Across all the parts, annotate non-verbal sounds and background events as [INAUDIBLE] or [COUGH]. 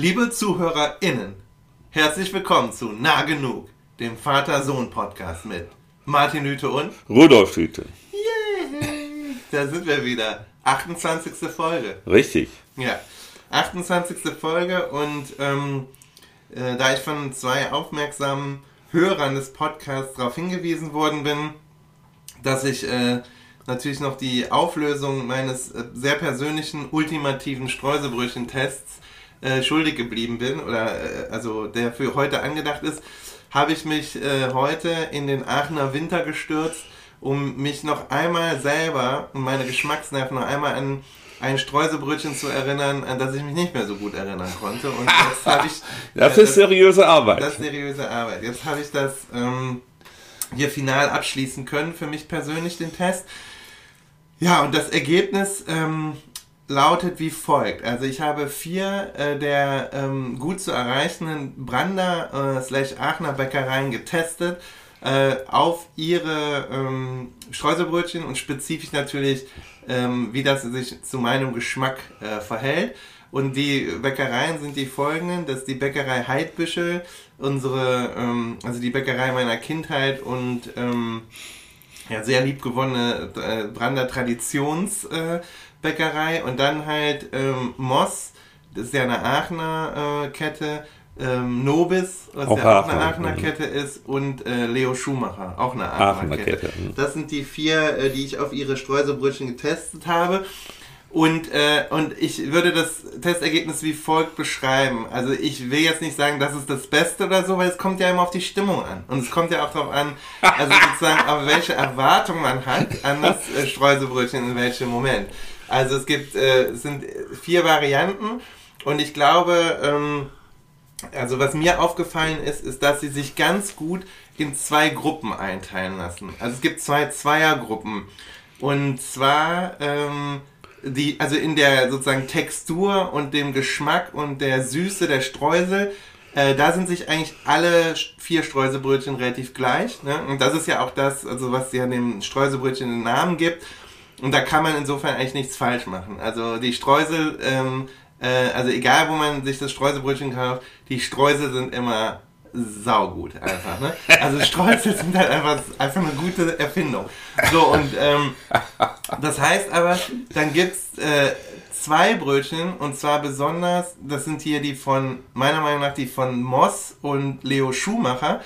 Liebe ZuhörerInnen, herzlich willkommen zu Nah Genug, dem Vater-Sohn-Podcast mit Martin Hüte und Rudolf Hüte. Yay! Da sind wir wieder. 28. Folge. Richtig. Ja, 28. Folge und ähm, äh, da ich von zwei aufmerksamen Hörern des Podcasts darauf hingewiesen worden bin, dass ich äh, natürlich noch die Auflösung meines äh, sehr persönlichen ultimativen Streuselbrötchen-Tests äh, schuldig geblieben bin, oder äh, also der für heute angedacht ist, habe ich mich äh, heute in den Aachener Winter gestürzt, um mich noch einmal selber und meine Geschmacksnerven noch einmal an ein Streuselbrötchen zu erinnern, an das ich mich nicht mehr so gut erinnern konnte. Und [LAUGHS] jetzt habe ich. Das ist seriöse Arbeit. Das ist seriöse Arbeit. Jetzt habe ich das ähm, hier final abschließen können, für mich persönlich den Test. Ja, und das Ergebnis ähm, lautet wie folgt. Also ich habe vier äh, der ähm, gut zu erreichenden Brander äh, slash Aachener Bäckereien getestet äh, auf ihre ähm, Streuselbrötchen und spezifisch natürlich, ähm, wie das sich zu meinem Geschmack äh, verhält. Und die Bäckereien sind die folgenden. Das ist die Bäckerei Heidbüschel, unsere, ähm, also die Bäckerei meiner Kindheit und ähm, ja, sehr liebgewonnene äh, Brander Traditionsbäckerei. und dann halt ähm, Moss, das ist ja eine Aachener äh, Kette, ähm, Nobis, was Auch ja auch eine Aachener. Kette ist, und äh, Leo Schumacher, auch eine Aachener, Aachener Kette. Kette, mhm. Das sind die vier, äh, die ich auf ihre Streuselbrötchen getestet habe. Und, äh, und ich würde das Testergebnis wie folgt beschreiben. Also ich will jetzt nicht sagen, das ist das Beste oder so, weil es kommt ja immer auf die Stimmung an. Und es kommt ja auch darauf an, also sozusagen, auf welche Erwartung man hat an das äh, Streuselbrötchen in welchem Moment. Also es gibt, äh, es sind vier Varianten und ich glaube, ähm, also was mir aufgefallen ist, ist, dass sie sich ganz gut in zwei Gruppen einteilen lassen. Also es gibt zwei Zweiergruppen. Und zwar ähm, die, also in der sozusagen Textur und dem Geschmack und der Süße der Streusel, äh, da sind sich eigentlich alle vier Streuselbrötchen relativ gleich. Ne? Und das ist ja auch das, also was ja dem Streuselbrötchen den Namen gibt. Und da kann man insofern eigentlich nichts falsch machen. Also die Streusel, ähm, äh, also egal wo man sich das Streuselbrötchen kauft, die Streusel sind immer saugut einfach. Ne? Also Streusel [LAUGHS] sind halt einfach, einfach eine gute Erfindung. So und ähm, das heißt aber, dann gibt's äh, zwei Brötchen und zwar besonders, das sind hier die von, meiner Meinung nach die von Moss und Leo Schumacher,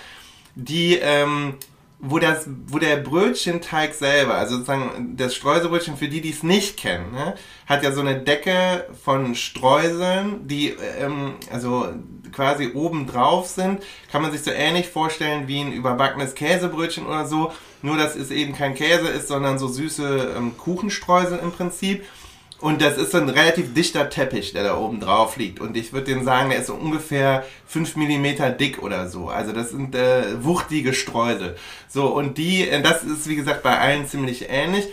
die ähm, wo das, wo der Brötchenteig selber, also sozusagen das Streuselbrötchen für die, die es nicht kennen, ne, hat ja so eine Decke von Streuseln, die ähm, also quasi oben drauf sind. Kann man sich so ähnlich vorstellen wie ein überbackenes Käsebrötchen oder so, nur dass es eben kein Käse ist, sondern so süße ähm, Kuchenstreusel im Prinzip. Und das ist so ein relativ dichter Teppich, der da oben drauf liegt. Und ich würde den sagen, der ist so ungefähr 5 mm dick oder so. Also das sind äh, wuchtige Streusel. So, und die, äh, das ist wie gesagt bei allen ziemlich ähnlich.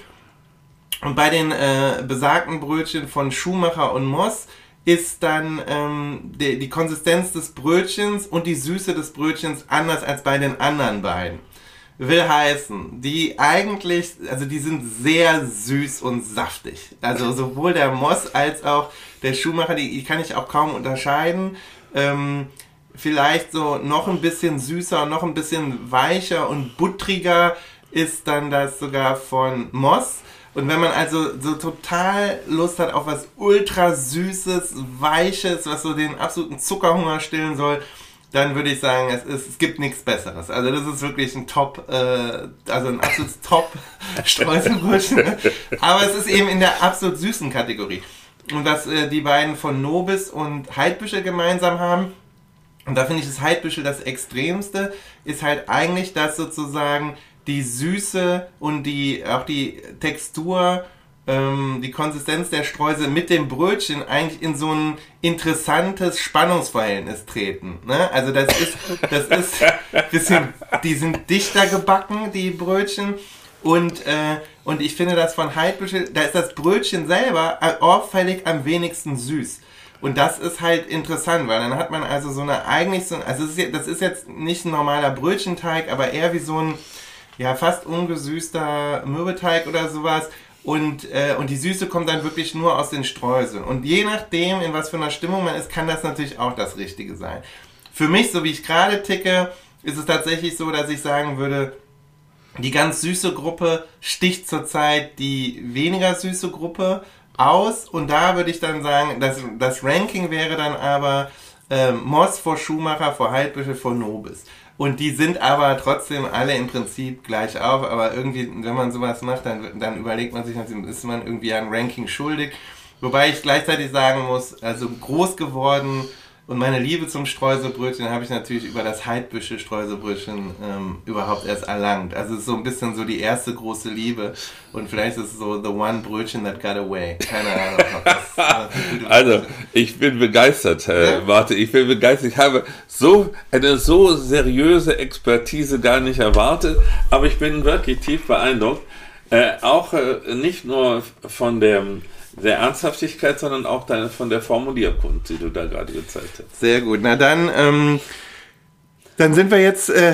Und bei den äh, besagten Brötchen von Schumacher und Moss ist dann ähm, die, die Konsistenz des Brötchens und die Süße des Brötchens anders als bei den anderen beiden will heißen, die eigentlich, also die sind sehr süß und saftig. Also sowohl der Moss als auch der Schuhmacher, die, die kann ich auch kaum unterscheiden. Ähm, vielleicht so noch ein bisschen süßer, noch ein bisschen weicher und buttriger ist dann das sogar von Moss. Und wenn man also so total Lust hat auf was ultra süßes, weiches, was so den absoluten Zuckerhunger stillen soll, dann würde ich sagen, es, ist, es gibt nichts Besseres. Also das ist wirklich ein Top, äh, also ein absolutes Top [LAUGHS] Streuselbrötchen. ne? Aber es ist eben in der absolut süßen Kategorie. Und was äh, die beiden von Nobis und Heidbüschel gemeinsam haben, und da finde ich das Heidbüschel das Extremste, ist halt eigentlich, dass sozusagen die Süße und die auch die Textur ähm, die Konsistenz der Streusel mit dem Brötchen eigentlich in so ein interessantes Spannungsverhältnis treten. Ne? Also das ist, das ist bisschen, die sind dichter gebacken, die Brötchen. Und, äh, und ich finde das von Heidbüschel, da ist das Brötchen selber auffällig am wenigsten süß. Und das ist halt interessant, weil dann hat man also so eine eigentlich so, also das ist, jetzt, das ist jetzt nicht ein normaler Brötchenteig, aber eher wie so ein, ja, fast ungesüßter Mürbeteig oder sowas. Und, äh, und die Süße kommt dann wirklich nur aus den Streuseln. Und je nachdem, in was für einer Stimmung man ist, kann das natürlich auch das Richtige sein. Für mich, so wie ich gerade ticke, ist es tatsächlich so, dass ich sagen würde, die ganz süße Gruppe sticht zurzeit die weniger süße Gruppe aus. Und da würde ich dann sagen, das, das Ranking wäre dann aber äh, Moss vor Schumacher, vor Heidbüschel, vor Nobis. Und die sind aber trotzdem alle im Prinzip gleich auf. Aber irgendwie, wenn man sowas macht, dann, dann überlegt man sich, ist man irgendwie ein Ranking schuldig. Wobei ich gleichzeitig sagen muss, also groß geworden und meine Liebe zum Streuselbrötchen habe ich natürlich über das Heidbüsche Streuselbrötchen ähm, überhaupt erst erlangt. Also es ist so ein bisschen so die erste große Liebe und vielleicht ist es so the one Brötchen that got away. Keine Ahnung. Das, also ich bin begeistert, äh, ja? warte, ich bin begeistert. Ich habe so eine so seriöse Expertise gar nicht erwartet, aber ich bin wirklich tief beeindruckt. Äh, auch äh, nicht nur von dem der Ernsthaftigkeit, sondern auch von der Formulierkunst, die du da gerade gezeigt hast. Sehr gut. Na dann, ähm, dann sind wir jetzt äh,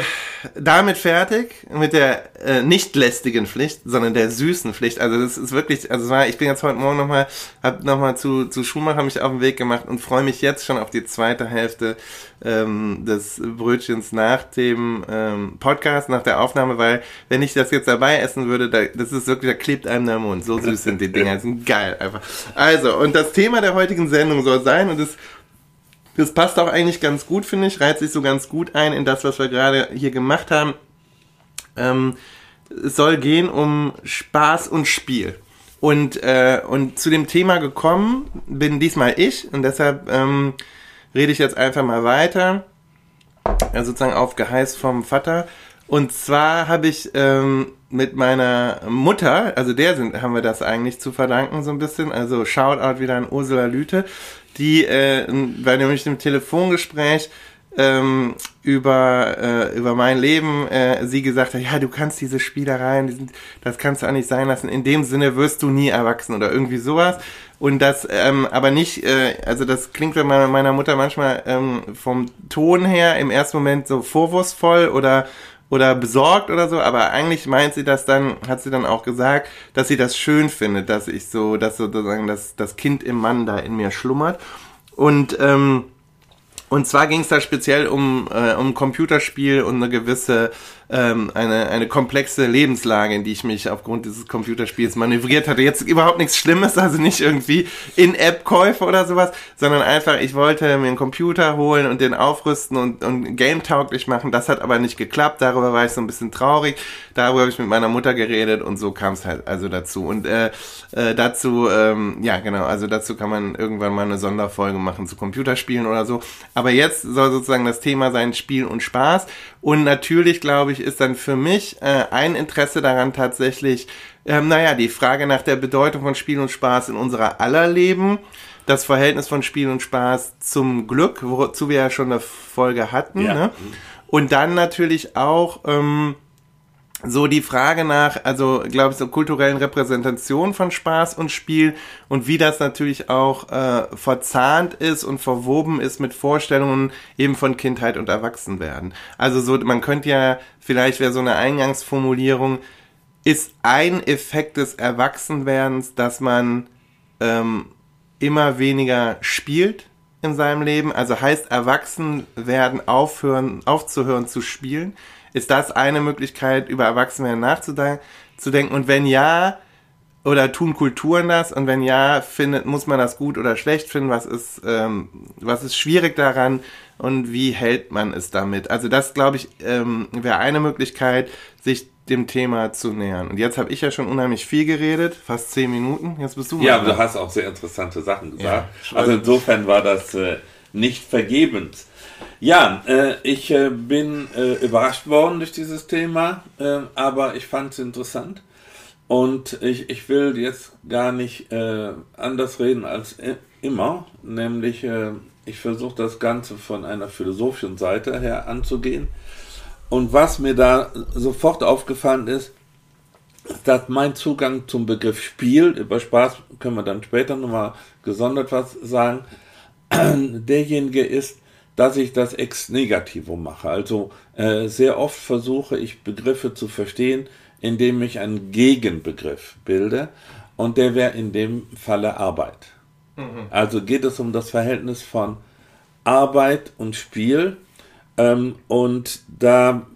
damit fertig mit der äh, nicht lästigen Pflicht, sondern der süßen Pflicht. Also das ist wirklich, also war, ich bin jetzt heute Morgen nochmal, hab nochmal zu, zu Schumacher mich auf den Weg gemacht und freue mich jetzt schon auf die zweite Hälfte ähm, des Brötchens nach dem ähm, Podcast, nach der Aufnahme, weil wenn ich das jetzt dabei essen würde, da, das ist wirklich, da klebt einem der Mund. So süß sind die Dinger, sind geil einfach. Also, und das Thema der heutigen Sendung soll sein, und das das passt auch eigentlich ganz gut, finde ich, reiht sich so ganz gut ein in das, was wir gerade hier gemacht haben. Ähm, es soll gehen um Spaß und Spiel. Und, äh, und zu dem Thema gekommen bin diesmal ich und deshalb ähm, rede ich jetzt einfach mal weiter, also sozusagen auf Geheiß vom Vater. Und zwar habe ich ähm, mit meiner Mutter, also der sind, haben wir das eigentlich zu verdanken so ein bisschen, also Shoutout wieder an Ursula Lüte, die äh, bei nämlich dem Telefongespräch ähm, über, äh, über mein Leben äh, sie gesagt hat, ja, du kannst diese Spielereien, die sind, das kannst du auch nicht sein lassen. In dem Sinne wirst du nie erwachsen oder irgendwie sowas. Und das ähm, aber nicht, äh, also das klingt bei meiner, meiner Mutter manchmal ähm, vom Ton her im ersten Moment so vorwurfsvoll oder oder besorgt oder so, aber eigentlich meint sie das dann, hat sie dann auch gesagt, dass sie das schön findet, dass ich so, dass sozusagen das, das Kind im Mann da in mir schlummert. Und, ähm, und zwar ging es da speziell um, äh, um Computerspiel und eine gewisse ähm, eine, eine komplexe Lebenslage, in die ich mich aufgrund dieses Computerspiels manövriert hatte. Jetzt überhaupt nichts Schlimmes, also nicht irgendwie In-App-Käufe oder sowas, sondern einfach, ich wollte mir einen Computer holen und den aufrüsten und, und game-tauglich machen. Das hat aber nicht geklappt, darüber war ich so ein bisschen traurig. Darüber habe ich mit meiner Mutter geredet und so kam es halt also dazu. Und äh, äh, dazu, ähm, ja genau, also dazu kann man irgendwann mal eine Sonderfolge machen zu Computerspielen oder so. Aber jetzt soll sozusagen das Thema sein Spiel und Spaß. Und natürlich, glaube ich, ist dann für mich äh, ein Interesse daran tatsächlich, ähm, naja, die Frage nach der Bedeutung von Spiel und Spaß in unserer aller Leben, das Verhältnis von Spiel und Spaß zum Glück, wozu wir ja schon eine Folge hatten. Ja. Ne? Und dann natürlich auch ähm, so die Frage nach, also glaube ich, so kulturellen Repräsentation von Spaß und Spiel und wie das natürlich auch äh, verzahnt ist und verwoben ist mit Vorstellungen eben von Kindheit und Erwachsenwerden. Also so, man könnte ja, vielleicht wäre so eine Eingangsformulierung, ist ein Effekt des Erwachsenwerdens, dass man ähm, immer weniger spielt in seinem Leben, also heißt Erwachsenwerden aufhören, aufzuhören zu spielen ist das eine Möglichkeit, über Erwachsene nachzudenken? Und wenn ja, oder tun Kulturen das? Und wenn ja, findet, muss man das gut oder schlecht finden? Was ist, ähm, was ist schwierig daran? Und wie hält man es damit? Also das, glaube ich, ähm, wäre eine Möglichkeit, sich dem Thema zu nähern. Und jetzt habe ich ja schon unheimlich viel geredet, fast zehn Minuten. Jetzt bist du. Ja, aber du hast auch sehr interessante Sachen gesagt. Ja, also insofern war das äh, nicht vergebens. Ja, äh, ich äh, bin äh, überrascht worden durch dieses Thema, äh, aber ich fand es interessant. Und ich, ich will jetzt gar nicht äh, anders reden als immer, nämlich äh, ich versuche das Ganze von einer philosophischen Seite her anzugehen. Und was mir da sofort aufgefallen ist, dass mein Zugang zum Begriff Spiel, über Spaß können wir dann später nochmal gesondert was sagen, [CLEARS THROAT] derjenige ist, dass ich das ex negativo mache. Also äh, sehr oft versuche ich Begriffe zu verstehen indem ich einen Gegenbegriff bilde und der wäre in dem Falle Arbeit. Mhm. Also geht es um das Verhältnis von Arbeit und Spiel ähm, und da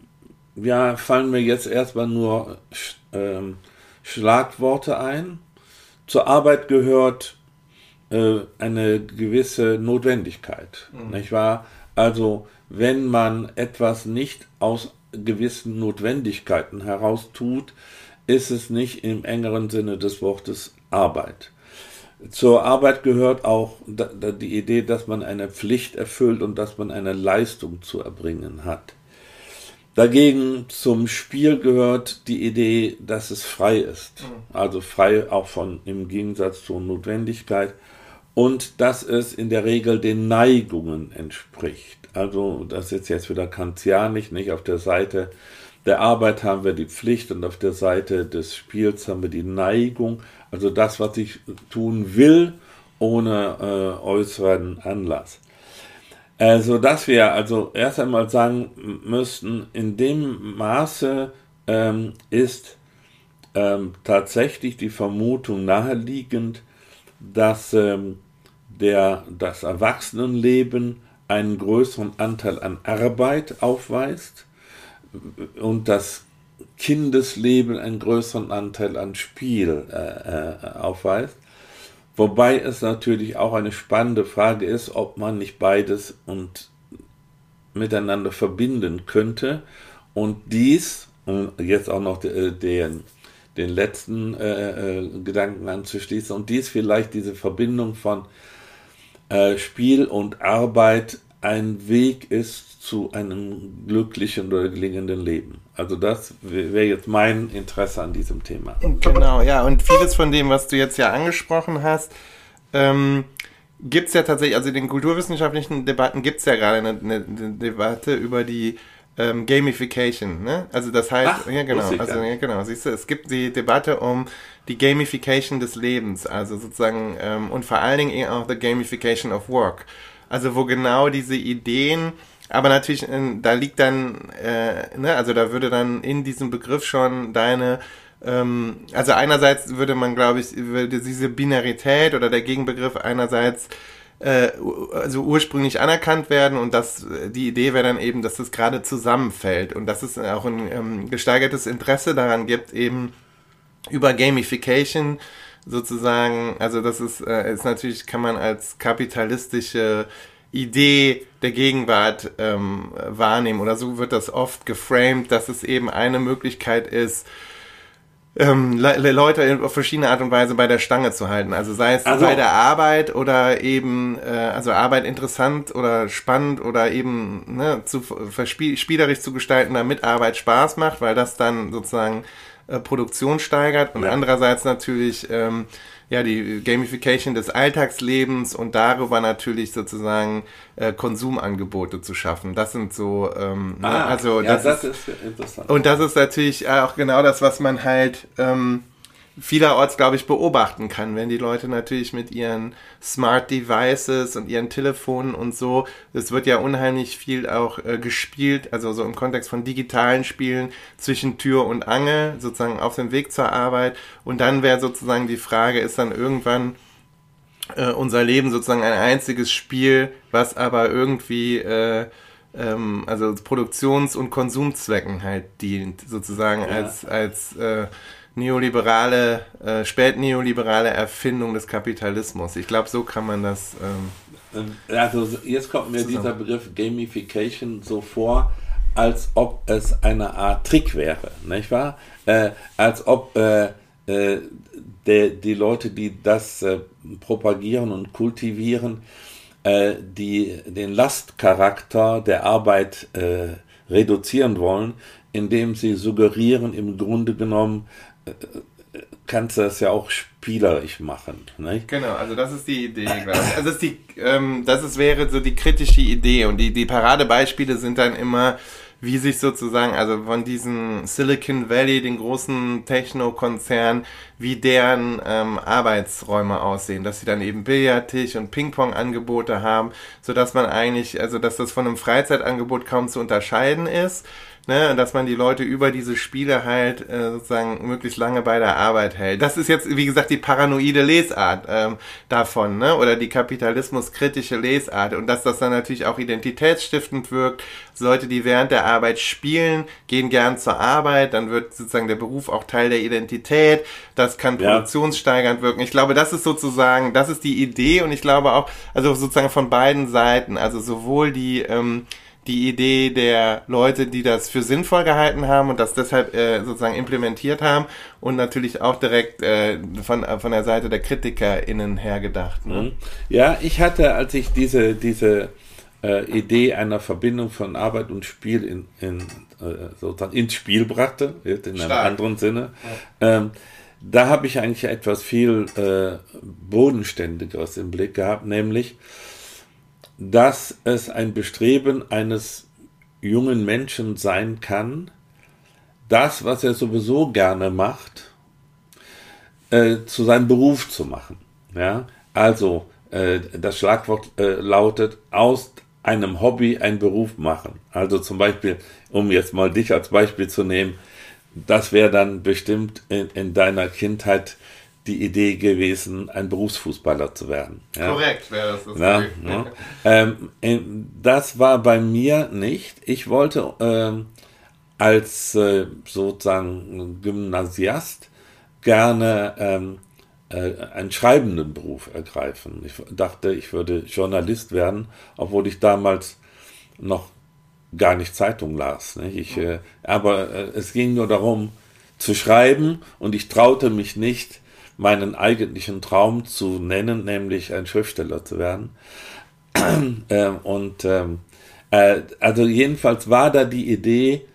ja, fallen mir jetzt erstmal nur ähm, Schlagworte ein. Zur Arbeit gehört äh, eine gewisse Notwendigkeit, mhm. nicht wahr? Also wenn man etwas nicht aus gewissen Notwendigkeiten heraus tut, ist es nicht im engeren Sinne des Wortes Arbeit. Zur Arbeit gehört auch die Idee, dass man eine Pflicht erfüllt und dass man eine Leistung zu erbringen hat. Dagegen zum Spiel gehört die Idee, dass es frei ist. Mhm. Also frei auch von im Gegensatz zur Notwendigkeit und dass es in der Regel den Neigungen entspricht. Also das ist jetzt wieder kantianisch, nicht auf der Seite der Arbeit haben wir die Pflicht und auf der Seite des Spiels haben wir die Neigung, also das, was ich tun will, ohne äh, äußeren Anlass. Also, dass wir also erst einmal sagen müssten, in dem Maße ähm, ist ähm, tatsächlich die Vermutung naheliegend, dass ähm, der, das Erwachsenenleben einen größeren Anteil an Arbeit aufweist und das Kindesleben einen größeren Anteil an Spiel äh, äh, aufweist. Wobei es natürlich auch eine spannende Frage ist, ob man nicht beides und miteinander verbinden könnte und dies, um jetzt auch noch den, den, den letzten äh, äh, Gedanken anzuschließen, und dies vielleicht diese Verbindung von äh, Spiel und Arbeit ein Weg ist zu einem glücklichen oder gelingenden Leben. Also das wäre jetzt mein Interesse an diesem Thema. Genau, ja, und vieles von dem, was du jetzt ja angesprochen hast, ähm, gibt es ja tatsächlich, also in den kulturwissenschaftlichen Debatten gibt es ja gerade eine, eine, Debatte über die ähm, Gamification, ne? Also das heißt, Ach, ja genau, also ja, genau, siehst du, es gibt die Debatte um die Gamification des Lebens, also sozusagen ähm, und vor allen Dingen auch the Gamification of Work. Also wo genau diese Ideen, aber natürlich, äh, da liegt dann, äh, ne, also da würde dann in diesem Begriff schon deine ähm, also einerseits würde man, glaube ich, würde diese Binarität oder der Gegenbegriff einerseits äh, also ursprünglich anerkannt werden und das die Idee wäre dann eben, dass das gerade zusammenfällt und dass es auch ein ähm, gesteigertes Interesse daran gibt, eben über Gamification sozusagen, also das ist, äh, ist natürlich, kann man als kapitalistische Idee der Gegenwart ähm, wahrnehmen oder so wird das oft geframed, dass es eben eine Möglichkeit ist, ähm, Le Leute auf verschiedene Art und Weise bei der Stange zu halten. Also sei es also, bei der Arbeit oder eben, äh, also Arbeit interessant oder spannend oder eben ne, zu spielerisch zu gestalten, damit Arbeit Spaß macht, weil das dann sozusagen äh, Produktion steigert und ja. andererseits natürlich ähm, ja die Gamification des Alltagslebens und darüber natürlich sozusagen äh, Konsumangebote zu schaffen. Das sind so ähm, ne, ah, ne, also ja, das, das ist, ist interessant. Und das ist natürlich auch genau das, was man halt ähm, vielerorts, glaube ich, beobachten kann, wenn die Leute natürlich mit ihren Smart Devices und ihren Telefonen und so, es wird ja unheimlich viel auch äh, gespielt, also so im Kontext von digitalen Spielen zwischen Tür und Angel, sozusagen auf dem Weg zur Arbeit. Und dann wäre sozusagen die Frage, ist dann irgendwann äh, unser Leben sozusagen ein einziges Spiel, was aber irgendwie äh, ähm, also Produktions- und Konsumzwecken halt dient, sozusagen ja. als, als äh, neoliberale, äh, spätneoliberale Erfindung des Kapitalismus. Ich glaube, so kann man das. Ähm, also jetzt kommt mir zusammen. dieser Begriff Gamification so vor, als ob es eine Art Trick wäre, nicht wahr? Äh, als ob äh, äh, der, die Leute, die das äh, propagieren und kultivieren, äh, die den Lastcharakter der Arbeit äh, reduzieren wollen, indem sie suggerieren, im Grunde genommen, kannst du das ja auch spielerisch machen. Nicht? Genau, also das ist die Idee. Also das, ist die, ähm, das ist, wäre so die kritische Idee und die, die Paradebeispiele sind dann immer, wie sich sozusagen, also von diesem Silicon Valley, den großen Techno-Konzern, wie deren ähm, Arbeitsräume aussehen, dass sie dann eben Billardtisch und Ping-Pong-Angebote haben, sodass man eigentlich, also dass das von einem Freizeitangebot kaum zu unterscheiden ist ne, dass man die Leute über diese Spiele halt äh, sozusagen möglichst lange bei der Arbeit hält. Das ist jetzt, wie gesagt, die paranoide Lesart ähm, davon, ne, oder die kapitalismuskritische Lesart und dass das dann natürlich auch identitätsstiftend wirkt. Leute, die während der Arbeit spielen, gehen gern zur Arbeit, dann wird sozusagen der Beruf auch Teil der Identität. Das kann ja. produktionssteigernd wirken. Ich glaube, das ist sozusagen, das ist die Idee und ich glaube auch, also sozusagen von beiden Seiten, also sowohl die ähm, die Idee der Leute, die das für sinnvoll gehalten haben und das deshalb äh, sozusagen implementiert haben und natürlich auch direkt äh, von, äh, von der Seite der KritikerInnen her gedacht. Ne? Mhm. Ja, ich hatte, als ich diese, diese äh, Idee einer Verbindung von Arbeit und Spiel in, in, äh, sozusagen ins Spiel brachte, in einem anderen Sinne, ja. ähm, da habe ich eigentlich etwas viel äh, Bodenständigeres im Blick gehabt, nämlich dass es ein Bestreben eines jungen Menschen sein kann, das, was er sowieso gerne macht, äh, zu seinem Beruf zu machen. Ja? Also äh, das Schlagwort äh, lautet, aus einem Hobby einen Beruf machen. Also zum Beispiel, um jetzt mal dich als Beispiel zu nehmen, das wäre dann bestimmt in, in deiner Kindheit die Idee gewesen, ein Berufsfußballer zu werden. Ja. Korrekt wäre das. das ja, ja. Ähm, das war bei mir nicht. Ich wollte ähm, als äh, sozusagen Gymnasiast gerne ähm, äh, einen schreibenden Beruf ergreifen. Ich dachte, ich würde Journalist werden, obwohl ich damals noch gar nicht Zeitung las. Nicht? Ich, äh, aber äh, es ging nur darum, zu schreiben und ich traute mich nicht, meinen eigentlichen Traum zu nennen, nämlich ein Schriftsteller zu werden. [CLEARS THROAT] ähm, und ähm, äh, also jedenfalls war da die Idee,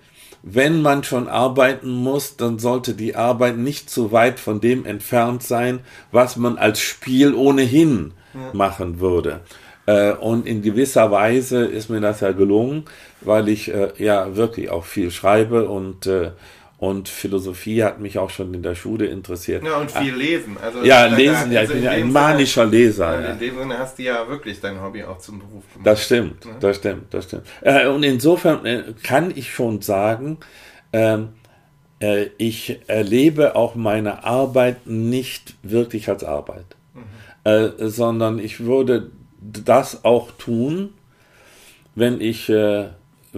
wenn man schon arbeiten muss, dann sollte die Arbeit nicht zu weit von dem entfernt sein, was man als Spiel ohnehin ja. machen würde. Äh, und in gewisser Weise ist mir das ja gelungen, weil ich äh, ja wirklich auch viel schreibe und äh, und Philosophie hat mich auch schon in der Schule interessiert. Ja, und viel lesen. Also ja, lesen, ja, ich bin ja ein manischer Sinne, Leser. Ja. In dem Sinne hast du ja wirklich dein Hobby auch zum Beruf gemacht. Das stimmt, ne? das stimmt, das stimmt. Äh, und insofern äh, kann ich schon sagen, ähm, äh, ich erlebe auch meine Arbeit nicht wirklich als Arbeit, mhm. sondern ich würde das auch tun, wenn ich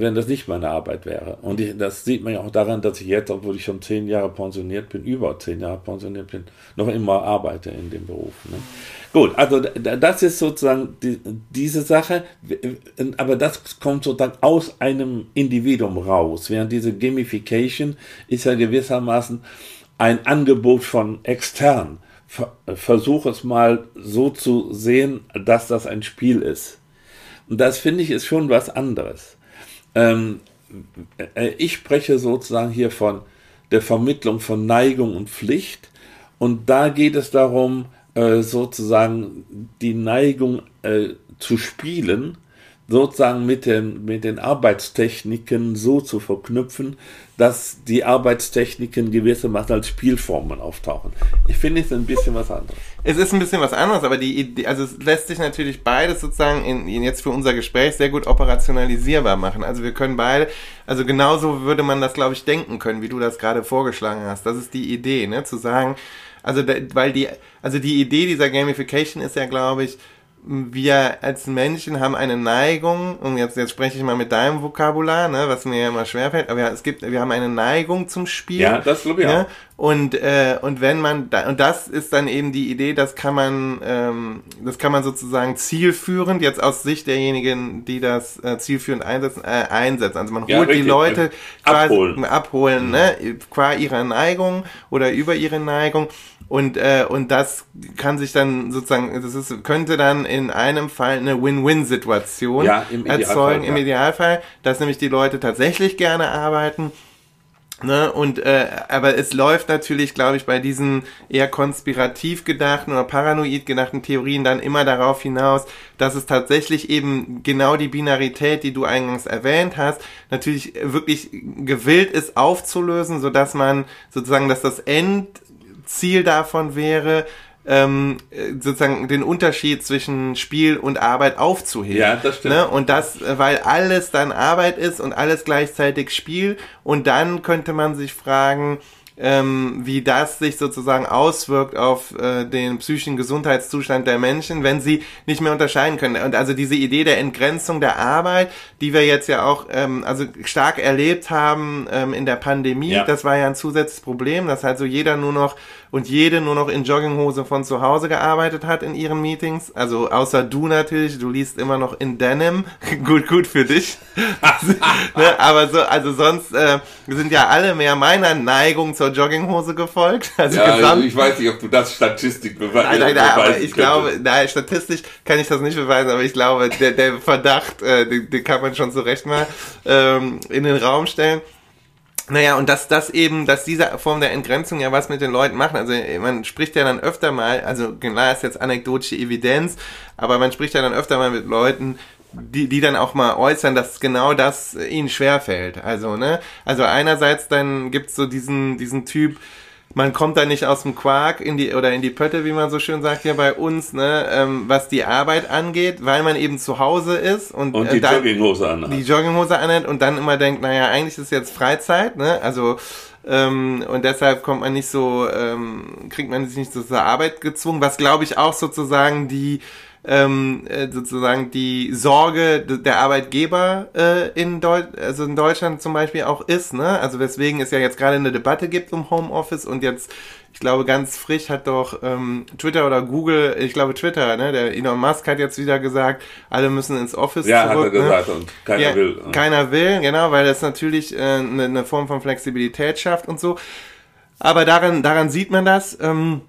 wenn das nicht meine Arbeit wäre. Und ich, das sieht man ja auch daran, dass ich jetzt, obwohl ich schon zehn Jahre pensioniert bin, über zehn Jahre pensioniert bin, noch immer arbeite in dem Beruf. Ne? Gut, also das ist sozusagen die, diese Sache, aber das kommt sozusagen aus einem Individuum raus, während diese Gamification ist ja gewissermaßen ein Angebot von extern. Versuch es mal so zu sehen, dass das ein Spiel ist. Und das finde ich ist schon was anderes. Ähm, äh, ich spreche sozusagen hier von der Vermittlung von Neigung und Pflicht. Und da geht es darum, äh, sozusagen die Neigung äh, zu spielen sozusagen mit den, mit den Arbeitstechniken so zu verknüpfen, dass die Arbeitstechniken gewissermaßen als Spielformen auftauchen. Ich finde es ein bisschen was anderes. Es ist ein bisschen was anderes, aber die Idee, also es lässt sich natürlich beides sozusagen in, in jetzt für unser Gespräch sehr gut operationalisierbar machen. Also wir können beide, also genauso würde man das, glaube ich, denken können, wie du das gerade vorgeschlagen hast. Das ist die Idee, ne, zu sagen, also weil die, also die Idee dieser Gamification ist ja, glaube ich, wir als Menschen haben eine Neigung, und jetzt, jetzt spreche ich mal mit deinem Vokabular, ne, was mir ja immer schwerfällt, aber ja, es gibt, wir haben eine Neigung zum Spiel. Ja, das glaube ich ne? auch. Und, äh, und wenn man, da, und das ist dann eben die Idee, das kann man, ähm, das kann man sozusagen zielführend, jetzt aus Sicht derjenigen, die das äh, zielführend einsetzen, äh, einsetzen. Also man holt ja, die Leute quasi abholen, abholen mhm. ne, qua ihrer Neigung oder über ihre Neigung und, äh, und das kann sich dann sozusagen, das ist, könnte dann in einem Fall eine Win-Win-Situation ja, im erzeugen, ja. im Idealfall, dass nämlich die Leute tatsächlich gerne arbeiten. Ne, und äh, aber es läuft natürlich, glaube ich, bei diesen eher konspirativ gedachten oder paranoid gedachten Theorien dann immer darauf hinaus, dass es tatsächlich eben genau die Binarität, die du eingangs erwähnt hast, natürlich wirklich gewillt ist aufzulösen, so dass man sozusagen, dass das End Ziel davon wäre, ähm, sozusagen den Unterschied zwischen Spiel und Arbeit aufzuheben. Ja, das stimmt. Ne? Und das, weil alles dann Arbeit ist und alles gleichzeitig Spiel. Und dann könnte man sich fragen, ähm, wie das sich sozusagen auswirkt auf äh, den psychischen Gesundheitszustand der Menschen, wenn sie nicht mehr unterscheiden können. Und also diese Idee der Entgrenzung der Arbeit, die wir jetzt ja auch ähm, also stark erlebt haben ähm, in der Pandemie, ja. das war ja ein zusätzliches Problem, dass halt so jeder nur noch und jede nur noch in Jogginghose von zu Hause gearbeitet hat in ihren Meetings. Also außer du natürlich, du liest immer noch in Denim. [LAUGHS] gut, gut für dich. ne? Aber so, also sonst äh, sind ja alle mehr meiner Neigung zur Jogginghose gefolgt. Also ja, gesamt. ich weiß nicht, ob du das Statistik beweisen Nein, nein, nein, aber ich könnte. glaube, nein, statistisch kann ich das nicht beweisen, aber ich glaube, der, der Verdacht, äh, den, den kann man schon zurecht mal ähm, in den Raum stellen. Naja, und dass das eben, dass diese Form der Entgrenzung ja was mit den Leuten macht. Also man spricht ja dann öfter mal, also klar ist jetzt anekdotische Evidenz, aber man spricht ja dann öfter mal mit Leuten, die, die dann auch mal äußern, dass genau das ihnen schwerfällt. Also, ne? Also einerseits dann gibt's so diesen, diesen Typ, man kommt da nicht aus dem Quark in die oder in die Pötte, wie man so schön sagt hier bei uns, ne, ähm, was die Arbeit angeht, weil man eben zu Hause ist und, und die äh, Jogginghose anhat. Die Jogginghose anhat und dann immer denkt, naja, eigentlich ist jetzt Freizeit, ne? Also ähm, und deshalb kommt man nicht so, ähm, kriegt man sich nicht so zur Arbeit gezwungen, was glaube ich auch sozusagen die ähm, äh, sozusagen die Sorge der Arbeitgeber äh, in, Deu also in Deutschland zum Beispiel auch ist. Ne? Also weswegen es ja jetzt gerade eine Debatte gibt um Homeoffice und jetzt, ich glaube, ganz frisch hat doch ähm, Twitter oder Google, ich glaube Twitter, ne? der Elon Musk hat jetzt wieder gesagt, alle müssen ins Office ja, zurück. Ja, hat er gesagt ne? und keiner ja, will. Keiner will, genau, weil das natürlich äh, eine, eine Form von Flexibilität schafft und so. Aber daran, daran sieht man das. Ähm,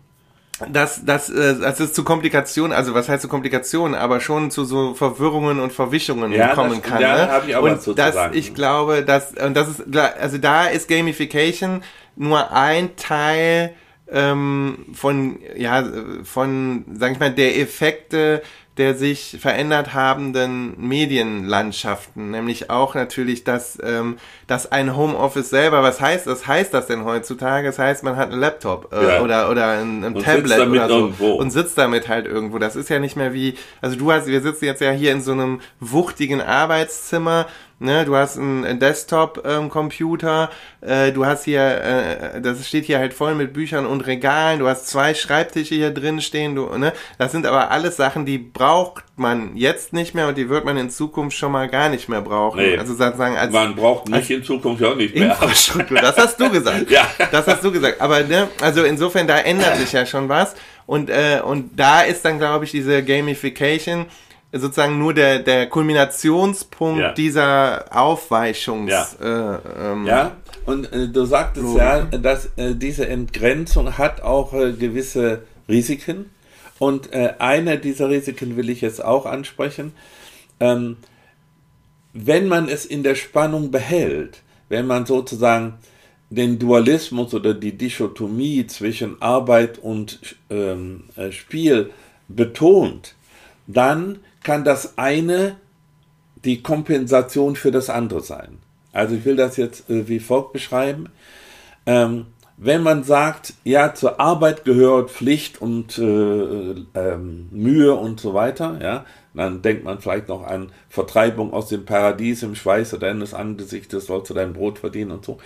dass das, äh, das ist zu Komplikationen, also was heißt zu Komplikationen, aber schon zu so Verwirrungen und Verwischungen ja, kommen kann. Ja, ne? habe ich aber und das, ich glaube, dass und das ist, also da ist Gamification nur ein Teil ähm, von, ja, von, sag ich mal, der Effekte der sich verändert habenden Medienlandschaften, nämlich auch natürlich, dass, ähm, dass ein Homeoffice selber, was heißt das? Heißt das denn heutzutage? Das heißt, man hat einen Laptop äh, ja. oder, oder ein, ein Tablet oder so irgendwo. und sitzt damit halt irgendwo. Das ist ja nicht mehr wie, also du hast, wir sitzen jetzt ja hier in so einem wuchtigen Arbeitszimmer Ne, du hast einen Desktop-Computer, ähm, äh, du hast hier, äh, das steht hier halt voll mit Büchern und Regalen, du hast zwei Schreibtische hier drin stehen, du, ne? Das sind aber alles Sachen, die braucht man jetzt nicht mehr und die wird man in Zukunft schon mal gar nicht mehr brauchen. Nee, also sozusagen als man braucht nicht in Zukunft auch nicht mehr. Infrastruktur, das hast du gesagt. [LAUGHS] ja. Das hast du gesagt. Aber ne, also insofern da ändert sich ja schon was und äh, und da ist dann glaube ich diese Gamification sozusagen nur der, der Kulminationspunkt ja. dieser Aufweichungs. Ja, äh, ähm, ja. und äh, du sagtest Logik. ja, dass äh, diese Entgrenzung hat auch äh, gewisse Risiken. Und äh, eine dieser Risiken will ich jetzt auch ansprechen. Ähm, wenn man es in der Spannung behält, wenn man sozusagen den Dualismus oder die Dichotomie zwischen Arbeit und ähm, äh, Spiel betont, dann kann das eine die Kompensation für das andere sein. Also ich will das jetzt äh, wie folgt beschreiben. Ähm, wenn man sagt, ja, zur Arbeit gehört Pflicht und äh, äh, Mühe und so weiter, ja, dann denkt man vielleicht noch an Vertreibung aus dem Paradies im Schweiße deines Angesichtes, sollst du dein Brot verdienen und so.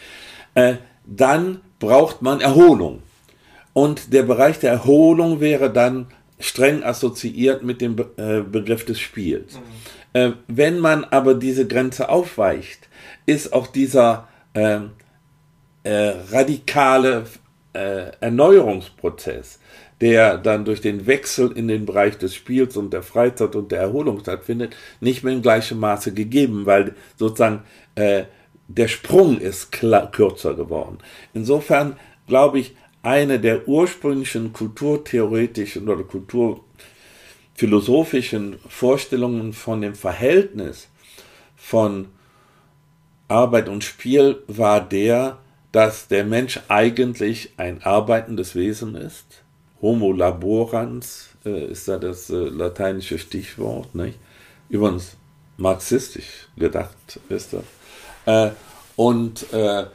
Äh, dann braucht man Erholung. Und der Bereich der Erholung wäre dann streng assoziiert mit dem Be äh, Begriff des Spiels. Mhm. Äh, wenn man aber diese Grenze aufweicht, ist auch dieser äh, äh radikale äh, Erneuerungsprozess, der dann durch den Wechsel in den Bereich des Spiels und der Freizeit und der Erholung stattfindet, nicht mehr in gleichem Maße gegeben, weil sozusagen äh, der Sprung ist kürzer geworden. Insofern glaube ich, eine der ursprünglichen kulturtheoretischen oder kulturphilosophischen Vorstellungen von dem Verhältnis von Arbeit und Spiel war der, dass der Mensch eigentlich ein arbeitendes Wesen ist. Homo laborans äh, ist da das äh, lateinische Stichwort, nicht? Übrigens marxistisch gedacht ist das. Äh, und äh,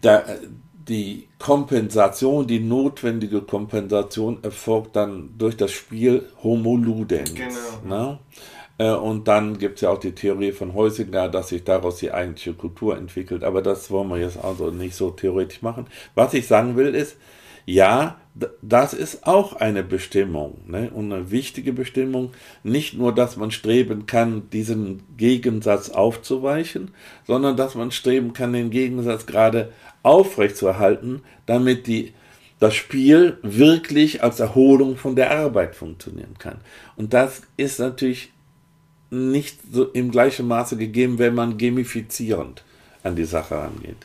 da, die Kompensation, die notwendige Kompensation erfolgt dann durch das Spiel Homo Ludens. Genau. Ne? Äh, und dann gibt es ja auch die Theorie von Heusinger, dass sich daraus die eigentliche Kultur entwickelt. Aber das wollen wir jetzt also nicht so theoretisch machen. Was ich sagen will ist, ja, das ist auch eine Bestimmung ne? und eine wichtige Bestimmung. Nicht nur, dass man streben kann, diesen Gegensatz aufzuweichen, sondern dass man streben kann, den Gegensatz gerade aufrechtzuerhalten, damit die, das Spiel wirklich als Erholung von der Arbeit funktionieren kann. Und das ist natürlich nicht so im gleichen Maße gegeben, wenn man gamifizierend an die Sache rangeht.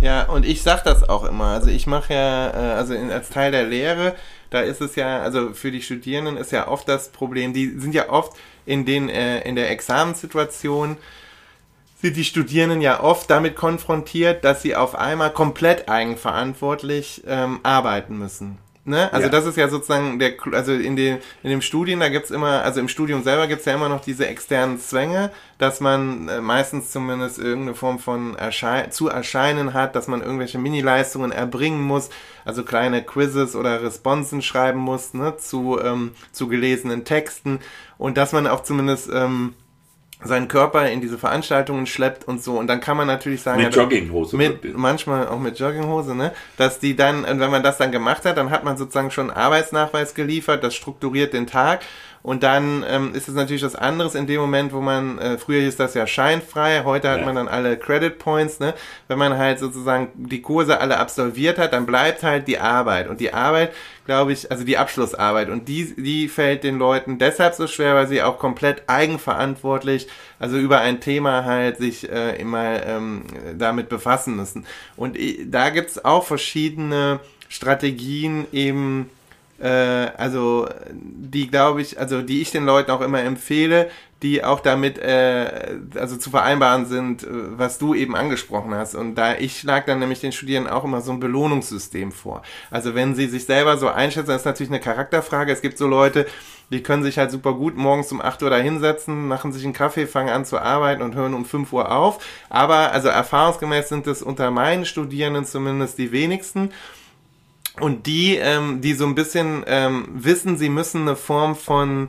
Ja, und ich sag das auch immer. Also ich mache ja, äh, also in, als Teil der Lehre, da ist es ja, also für die Studierenden ist ja oft das Problem, die sind ja oft in den, äh, in der Examenssituation, sind die Studierenden ja oft damit konfrontiert, dass sie auf einmal komplett eigenverantwortlich ähm, arbeiten müssen. Ne? Also ja. das ist ja sozusagen der, also in den, in dem Studien, da gibt's immer, also im Studium selber gibt's ja immer noch diese externen Zwänge, dass man äh, meistens zumindest irgendeine Form von Erschei zu erscheinen hat, dass man irgendwelche Mini-Leistungen erbringen muss, also kleine Quizzes oder Responsen schreiben muss, ne, zu, ähm, zu gelesenen Texten und dass man auch zumindest ähm, seinen Körper in diese Veranstaltungen schleppt und so. Und dann kann man natürlich sagen, mit Jogginghose. Mit, manchmal auch mit Jogginghose, ne? Dass die dann, wenn man das dann gemacht hat, dann hat man sozusagen schon einen Arbeitsnachweis geliefert, das strukturiert den Tag und dann ähm, ist es natürlich was anderes in dem Moment, wo man, äh, früher hieß das ja scheinfrei, heute hat ja. man dann alle Credit Points, ne? Wenn man halt sozusagen die Kurse alle absolviert hat, dann bleibt halt die Arbeit. Und die Arbeit, glaube ich, also die Abschlussarbeit, und die, die fällt den Leuten deshalb so schwer, weil sie auch komplett eigenverantwortlich, also über ein Thema halt sich äh, immer ähm, damit befassen müssen. Und da gibt's auch verschiedene Strategien eben äh, also die glaube ich, also die ich den Leuten auch immer empfehle, die auch damit äh, also zu vereinbaren sind, äh, was du eben angesprochen hast. Und da ich schlag dann nämlich den Studierenden auch immer so ein Belohnungssystem vor. Also wenn sie sich selber so einschätzen, das ist natürlich eine Charakterfrage. Es gibt so Leute, die können sich halt super gut morgens um 8 Uhr da hinsetzen, machen sich einen Kaffee, fangen an zu arbeiten und hören um 5 Uhr auf. Aber also erfahrungsgemäß sind es unter meinen Studierenden zumindest die wenigsten. Und die, ähm, die so ein bisschen ähm, wissen, sie müssen eine Form von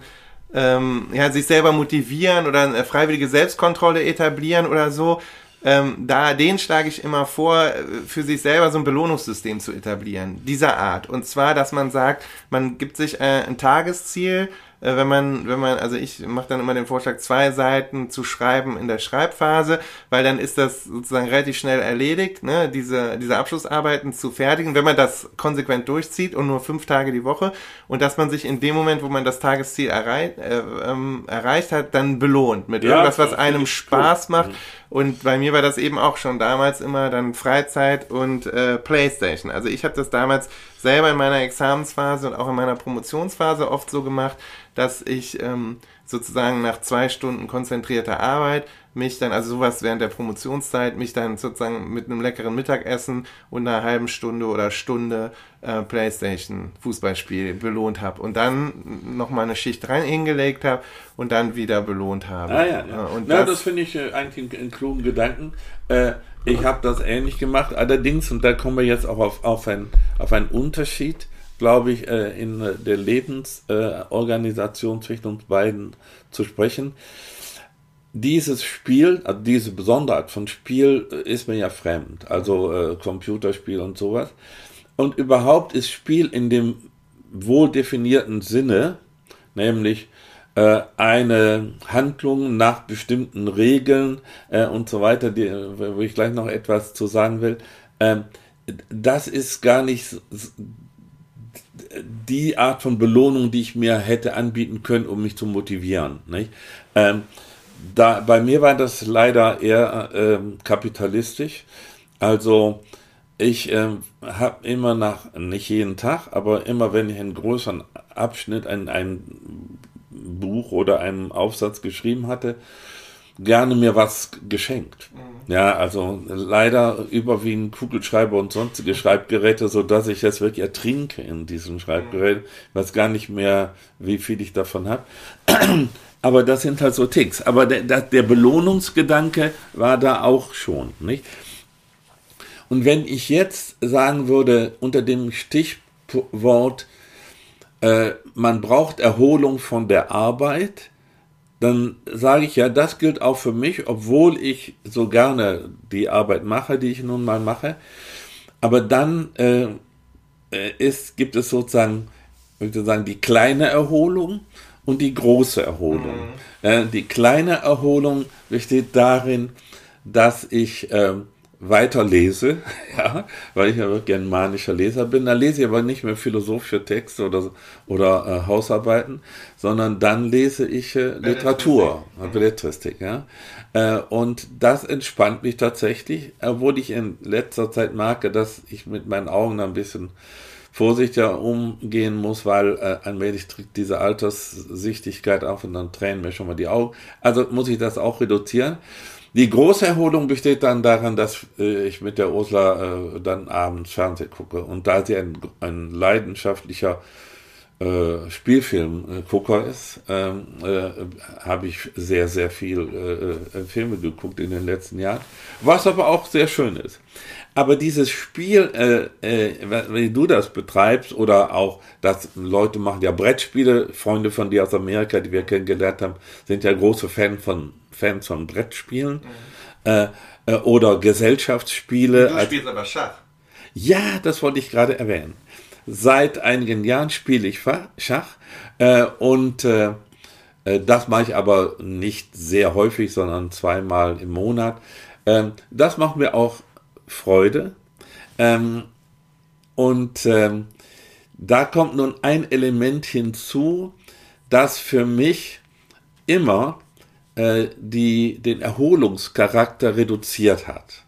ähm, ja, sich selber motivieren oder eine freiwillige Selbstkontrolle etablieren oder so, ähm, da den schlage ich immer vor, äh, für sich selber so ein Belohnungssystem zu etablieren, dieser Art. Und zwar, dass man sagt, man gibt sich äh, ein Tagesziel, äh, wenn man, wenn man, also ich mache dann immer den Vorschlag, zwei Seiten zu schreiben in der Schreibphase, weil dann ist das sozusagen relativ schnell erledigt, ne, diese, diese Abschlussarbeiten zu fertigen, wenn man das konsequent durchzieht und nur fünf Tage die Woche und dass man sich in dem Moment, wo man das Tagesziel errei äh, ähm, erreicht hat, dann belohnt mit ja, irgendwas, was einem Spaß cool. macht. Mhm. Und bei mir war das eben auch schon damals immer dann Freizeit und äh, Playstation. Also ich habe das damals selber in meiner Examensphase und auch in meiner Promotionsphase oft so gemacht, dass ich ähm, sozusagen nach zwei Stunden konzentrierter Arbeit mich dann, also sowas während der Promotionszeit, mich dann sozusagen mit einem leckeren Mittagessen und einer halben Stunde oder Stunde äh, Playstation Fußballspiel belohnt habe und dann nochmal eine Schicht rein hingelegt habe und dann wieder belohnt habe. Ah, ja, ja. Und ja, das, das finde ich äh, eigentlich einen, einen klugen Gedanken. Äh, ich habe das ähnlich gemacht, allerdings, und da kommen wir jetzt auch auf, auf, ein, auf einen Unterschied, glaube ich, äh, in der Lebensorganisation zwischen uns beiden zu sprechen. Dieses Spiel, also diese Besonderheit von Spiel äh, ist mir ja fremd, also äh, Computerspiel und sowas. Und überhaupt ist Spiel in dem wohl definierten Sinne, nämlich äh, eine Handlung nach bestimmten Regeln äh, und so weiter, die, wo ich gleich noch etwas zu sagen will, äh, das ist gar nicht die Art von Belohnung, die ich mir hätte anbieten können, um mich zu motivieren. Nicht? Ähm, da, bei mir war das leider eher ähm, kapitalistisch. Also ich ähm, habe immer nach, nicht jeden Tag, aber immer wenn ich einen größeren Abschnitt, ein, ein Buch oder einen Aufsatz geschrieben hatte, gerne mir was geschenkt. Mhm. Ja, also leider überwiegend Kugelschreiber und sonstige Schreibgeräte, so dass ich jetzt wirklich ertrinke in diesem Schreibgerät, mhm. weiß gar nicht mehr, wie viel ich davon habe. Aber das sind halt so Ticks. Aber der, der, der Belohnungsgedanke war da auch schon, nicht? Und wenn ich jetzt sagen würde, unter dem Stichwort, äh, man braucht Erholung von der Arbeit, dann sage ich ja, das gilt auch für mich, obwohl ich so gerne die Arbeit mache, die ich nun mal mache. Aber dann äh, äh ist, gibt es sozusagen, ich würde sagen, die kleine Erholung und die große Erholung. Mhm. Äh, die kleine Erholung besteht darin, dass ich äh, weiter lese, [LAUGHS] ja, weil ich ja wirklich ein manischer Leser bin. Da lese ich aber nicht mehr philosophische Texte oder, oder äh, Hausarbeiten, sondern dann lese ich äh, Literatur, Belletristik. Ja. Äh, und das entspannt mich tatsächlich, obwohl ich in letzter Zeit merke, dass ich mit meinen Augen ein bisschen vorsichtiger umgehen muss, weil äh, allmählich tritt diese Alterssichtigkeit auf und dann tränen mir schon mal die Augen. Also muss ich das auch reduzieren. Die große Erholung besteht dann daran, dass äh, ich mit der Ursula äh, dann abends Fernsehen gucke. Und da sie ein, ein leidenschaftlicher äh, Spielfilmgucker ist, ähm, äh, habe ich sehr, sehr viel äh, äh, Filme geguckt in den letzten Jahren, was aber auch sehr schön ist. Aber dieses Spiel, äh, äh, wenn du das betreibst oder auch, dass Leute machen ja Brettspiele, Freunde von dir aus Amerika, die wir kennengelernt haben, sind ja große Fan von, Fans von Brettspielen mhm. äh, äh, oder Gesellschaftsspiele. Du spielst aber Schach. Ja, das wollte ich gerade erwähnen. Seit einigen Jahren spiele ich Schach äh, und äh, das mache ich aber nicht sehr häufig, sondern zweimal im Monat. Ähm, das macht mir auch Freude. Ähm, und ähm, da kommt nun ein Element hinzu, das für mich immer äh, die, den Erholungscharakter reduziert hat.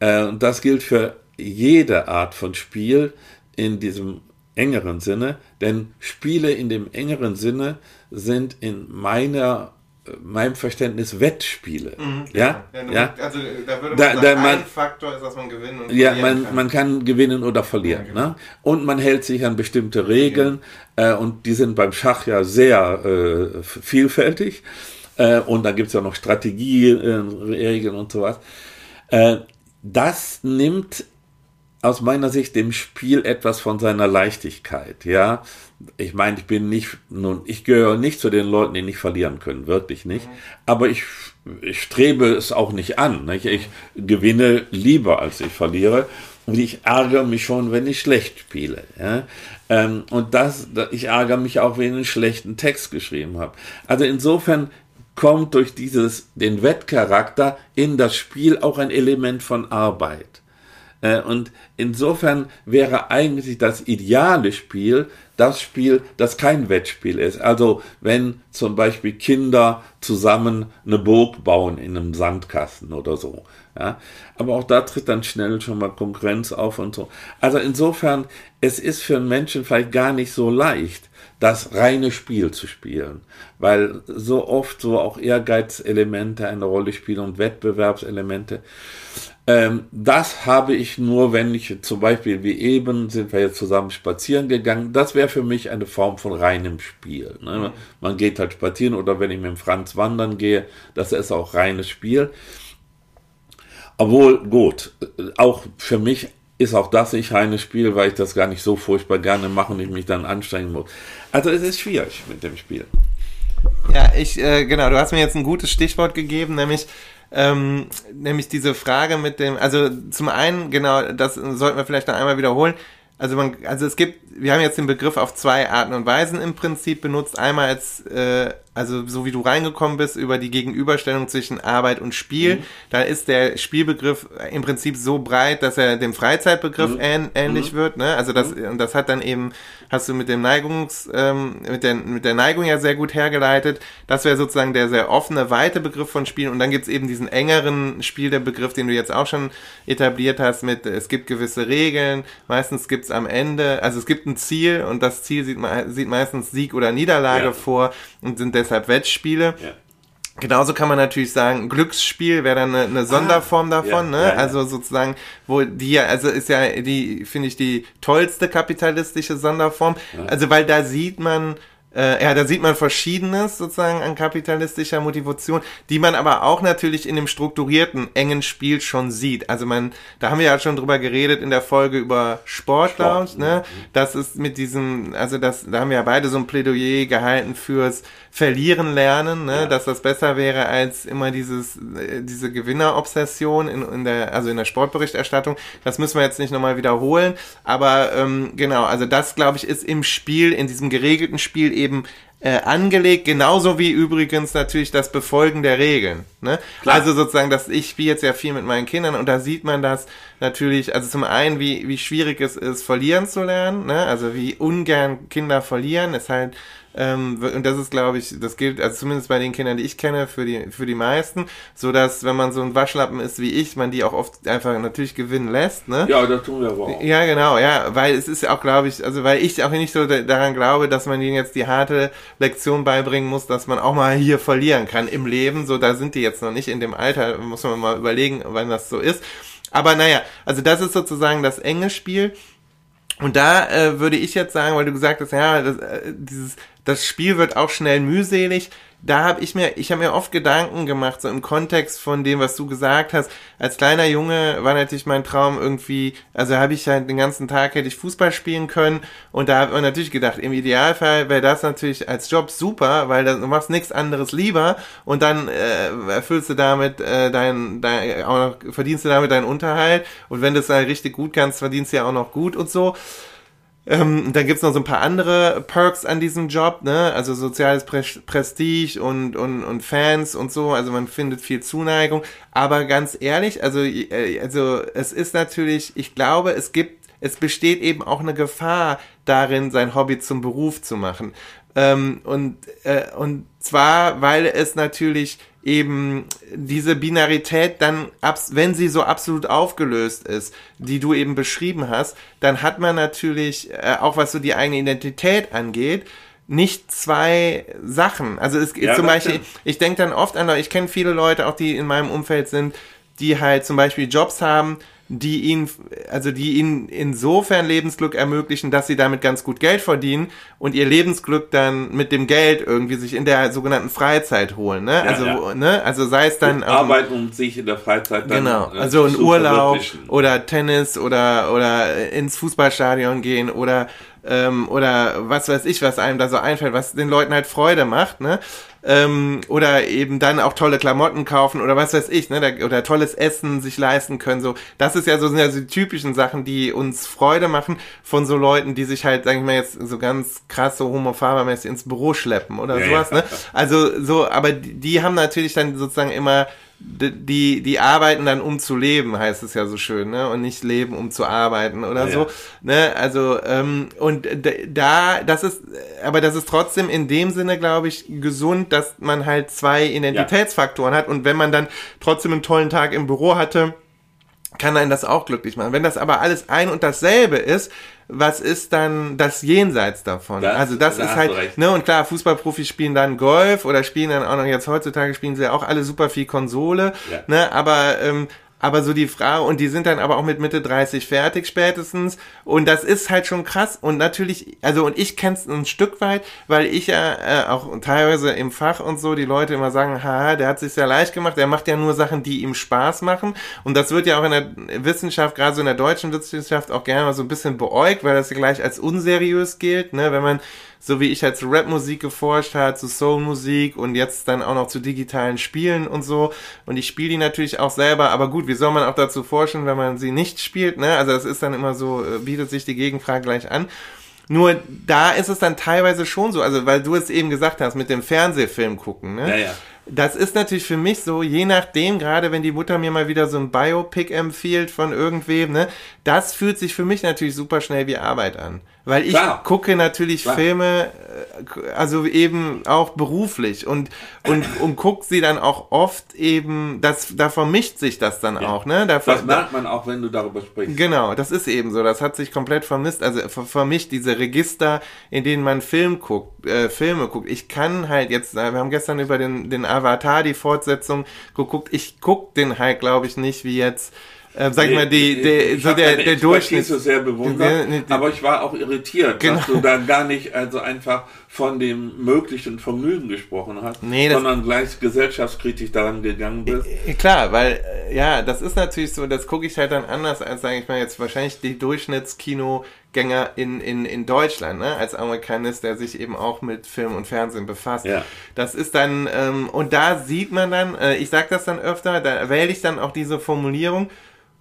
Äh, das gilt für jede Art von Spiel in diesem engeren Sinne, denn Spiele in dem engeren Sinne sind in meiner meinem Verständnis Wettspiele. Mhm, ja, ja, ja, Also da würde man da, sagen, da man, ein Faktor ist, dass man gewinnen und ja, man, kann. man kann gewinnen oder verlieren. Ja, genau. ne? Und man hält sich an bestimmte Regeln äh, und die sind beim Schach ja sehr äh, vielfältig. Äh, und dann gibt es ja noch Strategieregeln und sowas. Äh, das nimmt aus meiner Sicht dem Spiel etwas von seiner Leichtigkeit, ja. Ich meine, ich bin nicht, nun, ich gehöre nicht zu den Leuten, die nicht verlieren können, wirklich nicht. Mhm. Aber ich, ich strebe es auch nicht an. Nicht? Ich gewinne lieber, als ich verliere. Und ich ärgere mich schon, wenn ich schlecht spiele. Ja? Ähm, und das, ich ärgere mich auch, wenn ich einen schlechten Text geschrieben habe. Also insofern kommt durch dieses, den Wettcharakter in das Spiel auch ein Element von Arbeit. Äh, und insofern wäre eigentlich das ideale Spiel das Spiel, das kein Wettspiel ist. Also wenn zum Beispiel Kinder zusammen eine Burg bauen in einem Sandkasten oder so. Ja, aber auch da tritt dann schnell schon mal Konkurrenz auf und so. Also insofern, es ist für einen Menschen vielleicht gar nicht so leicht, das reine Spiel zu spielen, weil so oft so auch Ehrgeizelemente eine Rolle spielen und Wettbewerbselemente. Ähm, das habe ich nur, wenn ich zum Beispiel wie eben sind wir jetzt zusammen spazieren gegangen. Das wäre für mich eine Form von reinem Spiel. Ne? Mhm. Man geht halt spazieren oder wenn ich mit dem Franz wandern gehe, das ist auch reines Spiel. Obwohl, gut, auch für mich ist auch das nicht reines Spiel, weil ich das gar nicht so furchtbar gerne mache und ich mich dann anstrengen muss. Also es ist schwierig mit dem Spiel. Ja, ich, äh, genau, du hast mir jetzt ein gutes Stichwort gegeben, nämlich ähm, nämlich diese Frage mit dem, also zum einen, genau, das sollten wir vielleicht noch einmal wiederholen. Also man, also es gibt, wir haben jetzt den Begriff auf zwei Arten und Weisen im Prinzip benutzt. Einmal als äh, also so wie du reingekommen bist über die Gegenüberstellung zwischen Arbeit und Spiel, mhm. da ist der Spielbegriff im Prinzip so breit, dass er dem Freizeitbegriff mhm. ähn, ähnlich mhm. wird. Ne? Also das mhm. und das hat dann eben hast du mit dem Neigungs ähm, mit der mit der Neigung ja sehr gut hergeleitet. Das wäre sozusagen der sehr offene weite Begriff von Spielen und dann gibt's eben diesen engeren Spiel der Begriff, den du jetzt auch schon etabliert hast mit es gibt gewisse Regeln. Meistens gibt's am Ende, also es gibt ein Ziel und das Ziel sieht, sieht meistens Sieg oder Niederlage ja. vor und sind deshalb Wettspiele. Ja. Genauso kann man natürlich sagen, Glücksspiel wäre dann eine, eine Sonderform ah, davon, ja, ne? Ja, ja. Also sozusagen, wo die also ist ja die, finde ich, die tollste kapitalistische Sonderform. Also weil da sieht man, äh, ja, da sieht man Verschiedenes sozusagen an kapitalistischer Motivation, die man aber auch natürlich in dem strukturierten, engen Spiel schon sieht. Also man, da haben wir ja schon drüber geredet in der Folge über Sportlaut, Sport, ne? Das ist mit diesem, also das, da haben wir ja beide so ein Plädoyer gehalten fürs Verlieren lernen, ne? Ja. Dass das besser wäre als immer dieses, äh, diese Gewinnerobsession in, in der, also in der Sportberichterstattung. Das müssen wir jetzt nicht nochmal wiederholen, aber ähm, genau, also das glaube ich ist im Spiel, in diesem geregelten Spiel eben äh, angelegt, genauso wie übrigens natürlich das Befolgen der Regeln. Ne? Also sozusagen, dass ich spiele jetzt ja viel mit meinen Kindern und da sieht man das natürlich, also zum einen, wie, wie schwierig es ist, verlieren zu lernen, ne? also wie ungern Kinder verlieren, ist halt ähm, und das ist, glaube ich, das gilt, also zumindest bei den Kindern, die ich kenne, für die, für die meisten, so dass, wenn man so ein Waschlappen ist wie ich, man die auch oft einfach natürlich gewinnen lässt, ne? Ja, das tun wir aber auch. Ja, genau, ja, weil es ist ja auch, glaube ich, also weil ich auch nicht so daran glaube, dass man ihnen jetzt die harte Lektion beibringen muss, dass man auch mal hier verlieren kann im Leben, so da sind die jetzt noch nicht in dem Alter, muss man mal überlegen, wann das so ist. Aber naja, also das ist sozusagen das enge Spiel. Und da äh, würde ich jetzt sagen, weil du gesagt hast, ja, das, äh, dieses das Spiel wird auch schnell mühselig. Da habe ich mir, ich habe mir oft Gedanken gemacht, so im Kontext von dem, was du gesagt hast. Als kleiner Junge war natürlich mein Traum irgendwie, also habe ich halt den ganzen Tag hätte ich Fußball spielen können und da habe ich natürlich gedacht, im Idealfall wäre das natürlich als Job super, weil du machst nichts anderes lieber und dann äh, erfüllst du damit äh, dein, dein auch noch, verdienst du damit deinen Unterhalt und wenn du es halt richtig gut kannst, verdienst du ja auch noch gut und so. Ähm, dann gibt's noch so ein paar andere Perks an diesem Job, ne? Also soziales Pre Prestige und, und, und Fans und so. Also man findet viel Zuneigung. Aber ganz ehrlich, also, äh, also es ist natürlich, ich glaube, es gibt, es besteht eben auch eine Gefahr darin, sein Hobby zum Beruf zu machen. Ähm, und, äh, und zwar, weil es natürlich eben diese Binarität dann, wenn sie so absolut aufgelöst ist, die du eben beschrieben hast, dann hat man natürlich, äh, auch was so die eigene Identität angeht, nicht zwei Sachen. Also es ja, zum Beispiel, stimmt. ich denke dann oft an, ich kenne viele Leute, auch die in meinem Umfeld sind, die halt zum Beispiel Jobs haben, die ihn, also die ihnen insofern Lebensglück ermöglichen, dass sie damit ganz gut Geld verdienen und ihr Lebensglück dann mit dem Geld irgendwie sich in der sogenannten Freizeit holen, ne? Ja, also, ja. ne? Also sei es dann. Arbeiten und sich in der Freizeit dann. Genau. Äh, also ein Urlaub oder Tennis oder, oder ins Fußballstadion gehen oder, ähm, oder was weiß ich, was einem da so einfällt, was den Leuten halt Freude macht, ne? ähm, oder eben dann auch tolle Klamotten kaufen oder was weiß ich, ne, oder tolles Essen sich leisten können. So, das ist ja so sind ja so die typischen Sachen, die uns Freude machen von so Leuten, die sich halt, sag ich mal jetzt so ganz krass so homophabermäßig ins Büro schleppen oder ja, sowas. Ja. Ne? Also so, aber die, die haben natürlich dann sozusagen immer die, die arbeiten dann um zu leben, heißt es ja so schön, ne? Und nicht leben um zu arbeiten oder ja, so. Ne? Also, ähm, und da, das ist, aber das ist trotzdem in dem Sinne, glaube ich, gesund, dass man halt zwei Identitätsfaktoren ja. hat. Und wenn man dann trotzdem einen tollen Tag im Büro hatte, kann einen das auch glücklich machen. Wenn das aber alles ein und dasselbe ist, was ist dann das Jenseits davon? Das, also das da ist halt, ne, und klar, Fußballprofis spielen dann Golf oder spielen dann auch noch jetzt heutzutage spielen sie ja auch alle super viel Konsole, ja. ne, aber ähm, aber so die Frage, und die sind dann aber auch mit Mitte 30 fertig spätestens. Und das ist halt schon krass. Und natürlich, also und ich kenn's ein Stück weit, weil ich ja äh, auch teilweise im Fach und so die Leute immer sagen, haha, der hat sich sehr leicht gemacht, der macht ja nur Sachen, die ihm Spaß machen. Und das wird ja auch in der Wissenschaft, gerade so in der deutschen Wissenschaft, auch gerne mal so ein bisschen beäugt, weil das ja gleich als unseriös gilt, ne, wenn man so wie ich halt zu Rapmusik geforscht habe, zu Soulmusik und jetzt dann auch noch zu digitalen Spielen und so. Und ich spiele die natürlich auch selber, aber gut, wie soll man auch dazu forschen, wenn man sie nicht spielt, ne? Also das ist dann immer so, äh, bietet sich die Gegenfrage gleich an. Nur da ist es dann teilweise schon so, also weil du es eben gesagt hast, mit dem Fernsehfilm gucken, ne? Ja, ja. Das ist natürlich für mich so, je nachdem, gerade wenn die Mutter mir mal wieder so ein Biopic empfiehlt von irgendwem, ne, das fühlt sich für mich natürlich super schnell wie Arbeit an. Weil ich Klar. gucke natürlich Klar. Filme, äh, also eben auch beruflich und, und, und guck sie dann auch oft eben, das, da vermischt sich das dann ja. auch, ne? Da, das merkt man auch, wenn du darüber sprichst. Genau, das ist eben so, das hat sich komplett vermisst, also vermischt diese Register, in denen man Film guckt, äh, Filme guckt. Ich kann halt jetzt, wir haben gestern über den, den Avatar, die Fortsetzung geguckt, ich guck den halt, glaube ich, nicht wie jetzt äh, sag ich mal, die, die, so der, der Durchschnitt. sehr bewundert, nee, nee, aber ich war auch irritiert, genau. dass du da gar nicht also einfach von dem möglichen Vergnügen gesprochen hast, nee, sondern gleich gesellschaftskritisch daran gegangen bist. Klar, weil, äh, ja, das ist natürlich so, das gucke ich halt dann anders als, sage ich mal, jetzt wahrscheinlich die Durchschnittskino-Gänger in, in, in Deutschland, ne? als Amerikanist, der sich eben auch mit Film und Fernsehen befasst. Ja. Das ist dann, ähm, und da sieht man dann, äh, ich sag das dann öfter, da wähle ich dann auch diese Formulierung,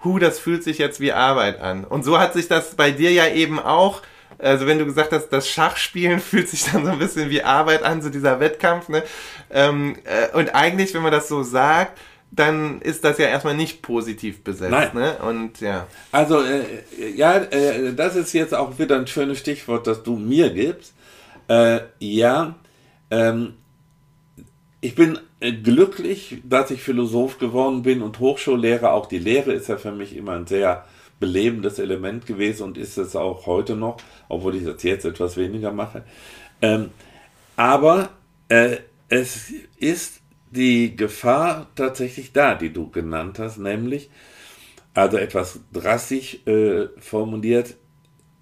hu, das fühlt sich jetzt wie Arbeit an. Und so hat sich das bei dir ja eben auch, also wenn du gesagt hast, das Schachspielen [LAUGHS] fühlt sich dann so ein bisschen wie Arbeit an, so dieser Wettkampf, ne? Ähm, äh, und eigentlich, wenn man das so sagt, dann ist das ja erstmal nicht positiv besetzt. Nein. Ne? Und ja. Also äh, ja, äh, das ist jetzt auch wieder ein schönes Stichwort, das du mir gibst. Äh, ja, ähm, ich bin äh, glücklich, dass ich Philosoph geworden bin und Hochschullehrer. Auch die Lehre ist ja für mich immer ein sehr belebendes Element gewesen und ist es auch heute noch, obwohl ich das jetzt etwas weniger mache. Ähm, aber äh, es ist die Gefahr tatsächlich da, die du genannt hast, nämlich, also etwas drastisch äh, formuliert,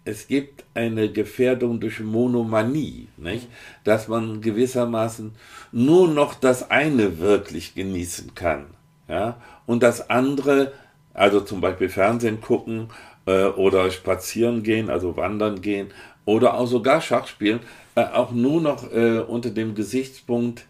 es gibt eine Gefährdung durch Monomanie, nicht? dass man gewissermaßen nur noch das eine wirklich genießen kann. Ja? Und das andere, also zum Beispiel Fernsehen gucken äh, oder spazieren gehen, also wandern gehen oder auch sogar Schach spielen, äh, auch nur noch äh, unter dem Gesichtspunkt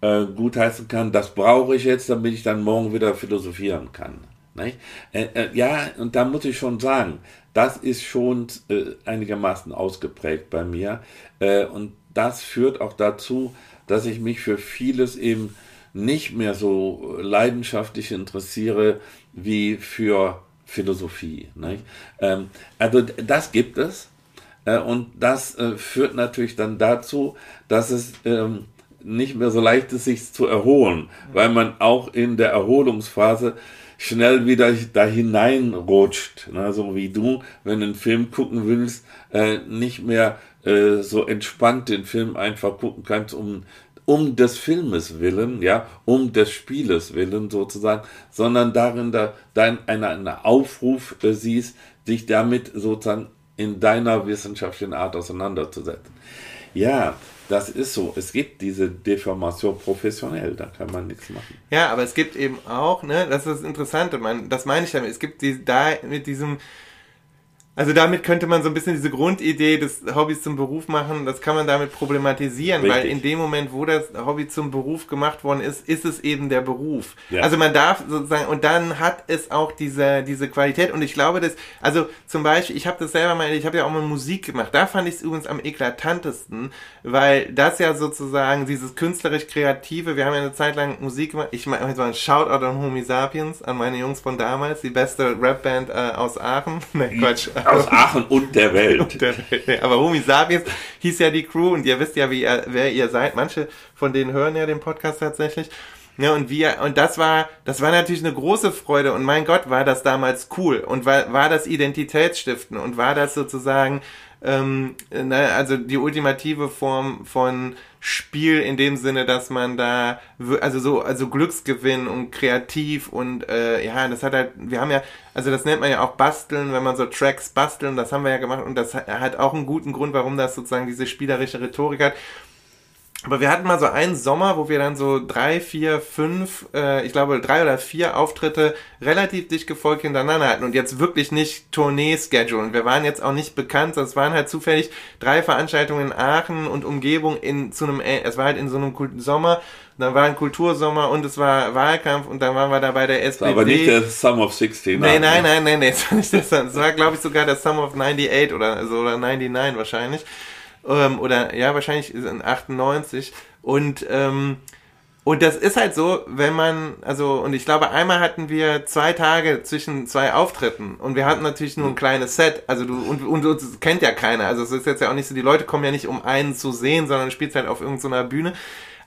äh, gutheißen kann, das brauche ich jetzt, damit ich dann morgen wieder philosophieren kann. Äh, äh, ja, und da muss ich schon sagen, das ist schon äh, einigermaßen ausgeprägt bei mir. Äh, und das führt auch dazu, dass ich mich für vieles eben nicht mehr so leidenschaftlich interessiere wie für Philosophie. Ähm, also das gibt es. Äh, und das äh, führt natürlich dann dazu, dass es ähm, nicht mehr so leicht ist, sich zu erholen, weil man auch in der Erholungsphase schnell wieder da hineinrutscht. Ne? So wie du, wenn du einen Film gucken willst, äh, nicht mehr äh, so entspannt den Film einfach gucken kannst, um um des Filmes willen, ja, um des Spieles willen sozusagen, sondern darin da dein eine, eine Aufruf äh, siehst, dich damit sozusagen in deiner wissenschaftlichen Art auseinanderzusetzen. Ja, das ist so. Es gibt diese Deformation professionell, da kann man nichts machen. Ja, aber es gibt eben auch, ne, das ist das Interessante, man, das meine ich damit, es gibt die, da mit diesem also damit könnte man so ein bisschen diese Grundidee des Hobbys zum Beruf machen, das kann man damit problematisieren, Richtig. weil in dem Moment, wo das Hobby zum Beruf gemacht worden ist, ist es eben der Beruf. Ja. Also man darf sozusagen, und dann hat es auch diese, diese Qualität. Und ich glaube, dass, also zum Beispiel, ich habe das selber mal, ich habe ja auch mal Musik gemacht, da fand ich es übrigens am eklatantesten, weil das ja sozusagen dieses künstlerisch-kreative, wir haben ja eine Zeit lang Musik gemacht, ich mache jetzt mal ein Shoutout an Homi Sapiens, an meine Jungs von damals, die beste Rapband äh, aus Aachen, [LAUGHS] ne Quatsch, aus Aachen und der Welt. Und der Welt. Nee, aber Homi Sapiens hieß ja die Crew und ihr wisst ja, wie ihr, wer ihr seid. Manche von denen hören ja den Podcast tatsächlich. Ja, und wir, und das war, das war natürlich eine große Freude und mein Gott, war das damals cool und war, war das Identitätsstiften und war das sozusagen, ähm, ne, also die ultimative Form von Spiel in dem Sinne, dass man da, also so, also Glücksgewinn und kreativ und äh, ja, das hat halt, wir haben ja, also das nennt man ja auch basteln, wenn man so Tracks basteln, das haben wir ja gemacht und das hat auch einen guten Grund, warum das sozusagen diese spielerische Rhetorik hat. Aber wir hatten mal so einen Sommer, wo wir dann so drei, vier, fünf, äh, ich glaube drei oder vier Auftritte relativ dicht gefolgt hintereinander hatten und jetzt wirklich nicht Tournee-Schedule. Und wir waren jetzt auch nicht bekannt, es waren halt zufällig drei Veranstaltungen in Aachen und Umgebung in zu einem, äh, es war halt in so einem Sommer, dann war ein Kultursommer und es war Wahlkampf und dann waren wir da bei der SPD. Aber nicht der Summer of 16. Nein, nein, nein, nein, nein, es war nicht das. Es war, glaube ich, sogar der Summer of 98 oder so oder 99 wahrscheinlich ähm, oder ja, wahrscheinlich in 98 und ähm, und das ist halt so, wenn man, also, und ich glaube, einmal hatten wir zwei Tage zwischen zwei Auftritten. Und wir hatten natürlich nur ein kleines Set, also du, und, und uns kennt ja keiner, also es ist jetzt ja auch nicht so, die Leute kommen ja nicht, um einen zu sehen, sondern spielt halt auf irgendeiner Bühne.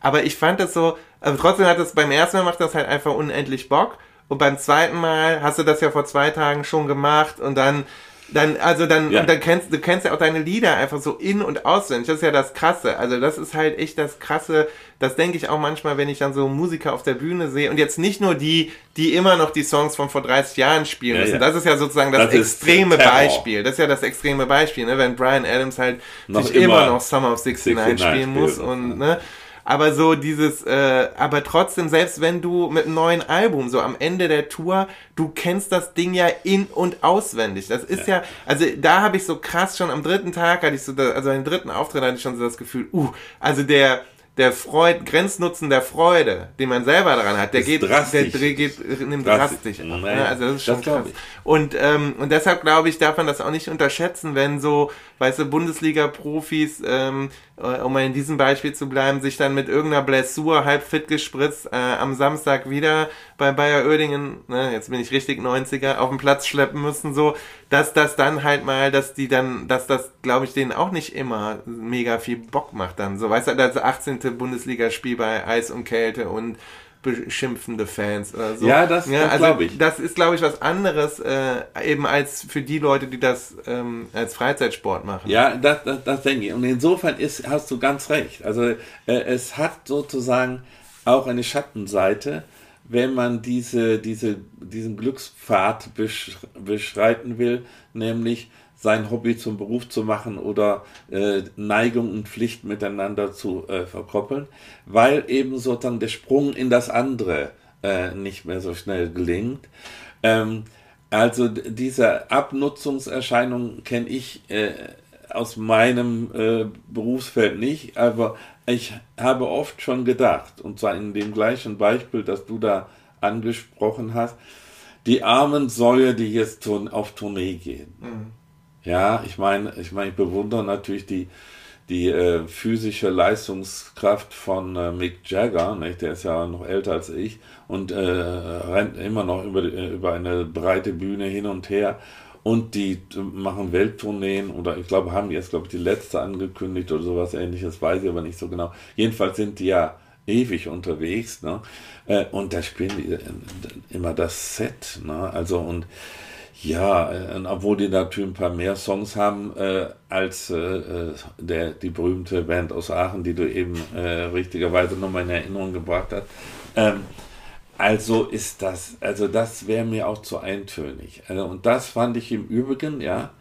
Aber ich fand das so, also trotzdem hat das, beim ersten Mal macht das halt einfach unendlich Bock. Und beim zweiten Mal hast du das ja vor zwei Tagen schon gemacht. Und dann Dann, also dann, ja. und dann kennst du kennst ja auch deine Lieder einfach so in- und auswendig. Das ist ja das Krasse. Also das ist halt echt das Krasse. Das denke ich auch manchmal, wenn ich dann so Musiker auf der Bühne sehe. Und jetzt nicht nur die, die immer noch die Songs von vor 30 Jahren spielen ja, müssen. Ja. Das ist ja sozusagen das, das extreme Beispiel. Das ist ja das extreme Beispiel, ne? Wenn Brian Adams halt noch sich immer, immer noch Summer of 69, 69 spielen muss und, ne? Aber so dieses, äh, aber trotzdem, selbst wenn du mit einem neuen Album, so am Ende der Tour, du kennst das Ding ja in- und auswendig. Das ist ja, ja also da habe ich so krass schon am dritten Tag, hatte ich so, also beim dritten Auftritt hatte ich schon so das Gefühl, uh, also der, der Freud, Grenznutzen der Freude, den man selber daran hat, der geht, drastisch. der geht, nimmt drastisch, ab. Naja, also das ist schon das krass. Und, ähm, und deshalb glaube ich, darf man das auch nicht unterschätzen, wenn so, weißt du, Bundesliga-Profis, ähm, äh, um in diesem Beispiel zu bleiben, sich dann mit irgendeiner Blessur halb fit gespritzt äh, am Samstag wieder bei Bayer Oerdingen, ne, jetzt bin ich richtig 90er, auf den Platz schleppen müssen, so, dass das dann halt mal, dass die dann, dass das, glaube ich, denen auch nicht immer mega viel Bock macht dann. So, weißt du, das 18. Bundesligaspiel bei Eis und Kälte und beschimpfende Fans oder so. Ja, das, ja, also glaube ich. Das ist, glaube ich, was anderes äh, eben als für die Leute, die das ähm, als Freizeitsport machen. Ja, das, das, das denke ich. Und insofern ist, hast du ganz recht. Also äh, es hat sozusagen auch eine Schattenseite, wenn man diese, diese, diesen Glückspfad besch beschreiten will, nämlich sein Hobby zum Beruf zu machen oder äh, Neigung und Pflicht miteinander zu äh, verkoppeln, weil eben sozusagen der Sprung in das andere äh, nicht mehr so schnell gelingt. Ähm, also diese Abnutzungserscheinung kenne ich äh, aus meinem äh, Berufsfeld nicht, aber ich habe oft schon gedacht, und zwar in dem gleichen Beispiel, das du da angesprochen hast, die armen Säue, die jetzt auf Tournee gehen. Mhm. Ja, ich meine, ich meine, ich bewundere natürlich die, die äh, physische Leistungskraft von äh, Mick Jagger, nicht? der ist ja noch älter als ich und äh, rennt immer noch über, äh, über eine breite Bühne hin und her. Und die machen Welttourneen oder ich glaube, haben jetzt, glaube ich, die letzte angekündigt oder sowas ähnliches, weiß ich aber nicht so genau. Jedenfalls sind die ja ewig unterwegs, ne? Äh, und da spielen die äh, immer das Set, ne? Also und ja, äh, obwohl die natürlich ein paar mehr Songs haben äh, als äh, äh, der, die berühmte Band aus Aachen, die du eben äh, richtigerweise nochmal in Erinnerung gebracht hast. Ähm, also ist das, also das wäre mir auch zu eintönig. Also, und das fand ich im Übrigen, ja,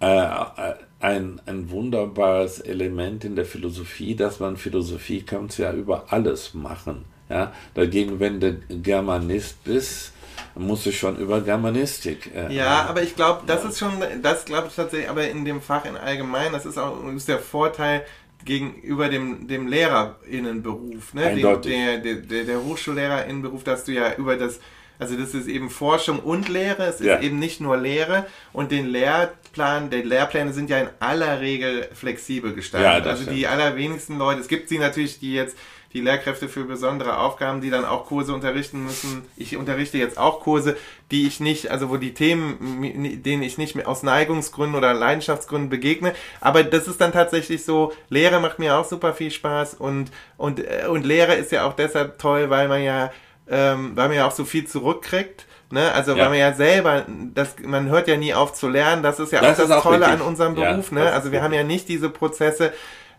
äh, ein, ein wunderbares Element in der Philosophie, dass man Philosophie kann ja über alles machen. Ja, dagegen, wenn du Germanist bist, musst du schon über Germanistik. Äh, ja, aber ich glaube, das ja. ist schon, das glaube ich tatsächlich, aber in dem Fach in allgemein, das ist auch ist der Vorteil gegenüber dem, dem Lehrerinnenberuf, ne? Dem, der, der, der, Hochschullehrerinnenberuf, dass du ja über das also das ist eben Forschung und Lehre, es ist ja. eben nicht nur Lehre und den Lehrplan, die Lehrpläne sind ja in aller Regel flexibel gestaltet. Ja, also die allerwenigsten Leute, es gibt sie natürlich, die jetzt die Lehrkräfte für besondere Aufgaben, die dann auch Kurse unterrichten müssen. Ich unterrichte jetzt auch Kurse, die ich nicht, also wo die Themen, denen ich nicht mehr aus Neigungsgründen oder Leidenschaftsgründen begegne. Aber das ist dann tatsächlich so, Lehre macht mir auch super viel Spaß und, und, äh, und Lehre ist ja auch deshalb toll, weil man ja, ähm, weil man ja auch so viel zurückkriegt. Ne? Also ja. weil man ja selber, das, man hört ja nie auf zu lernen, das ist ja das auch das auch Tolle richtig. an unserem Beruf. Ja, ne? Also wir haben ja nicht diese Prozesse,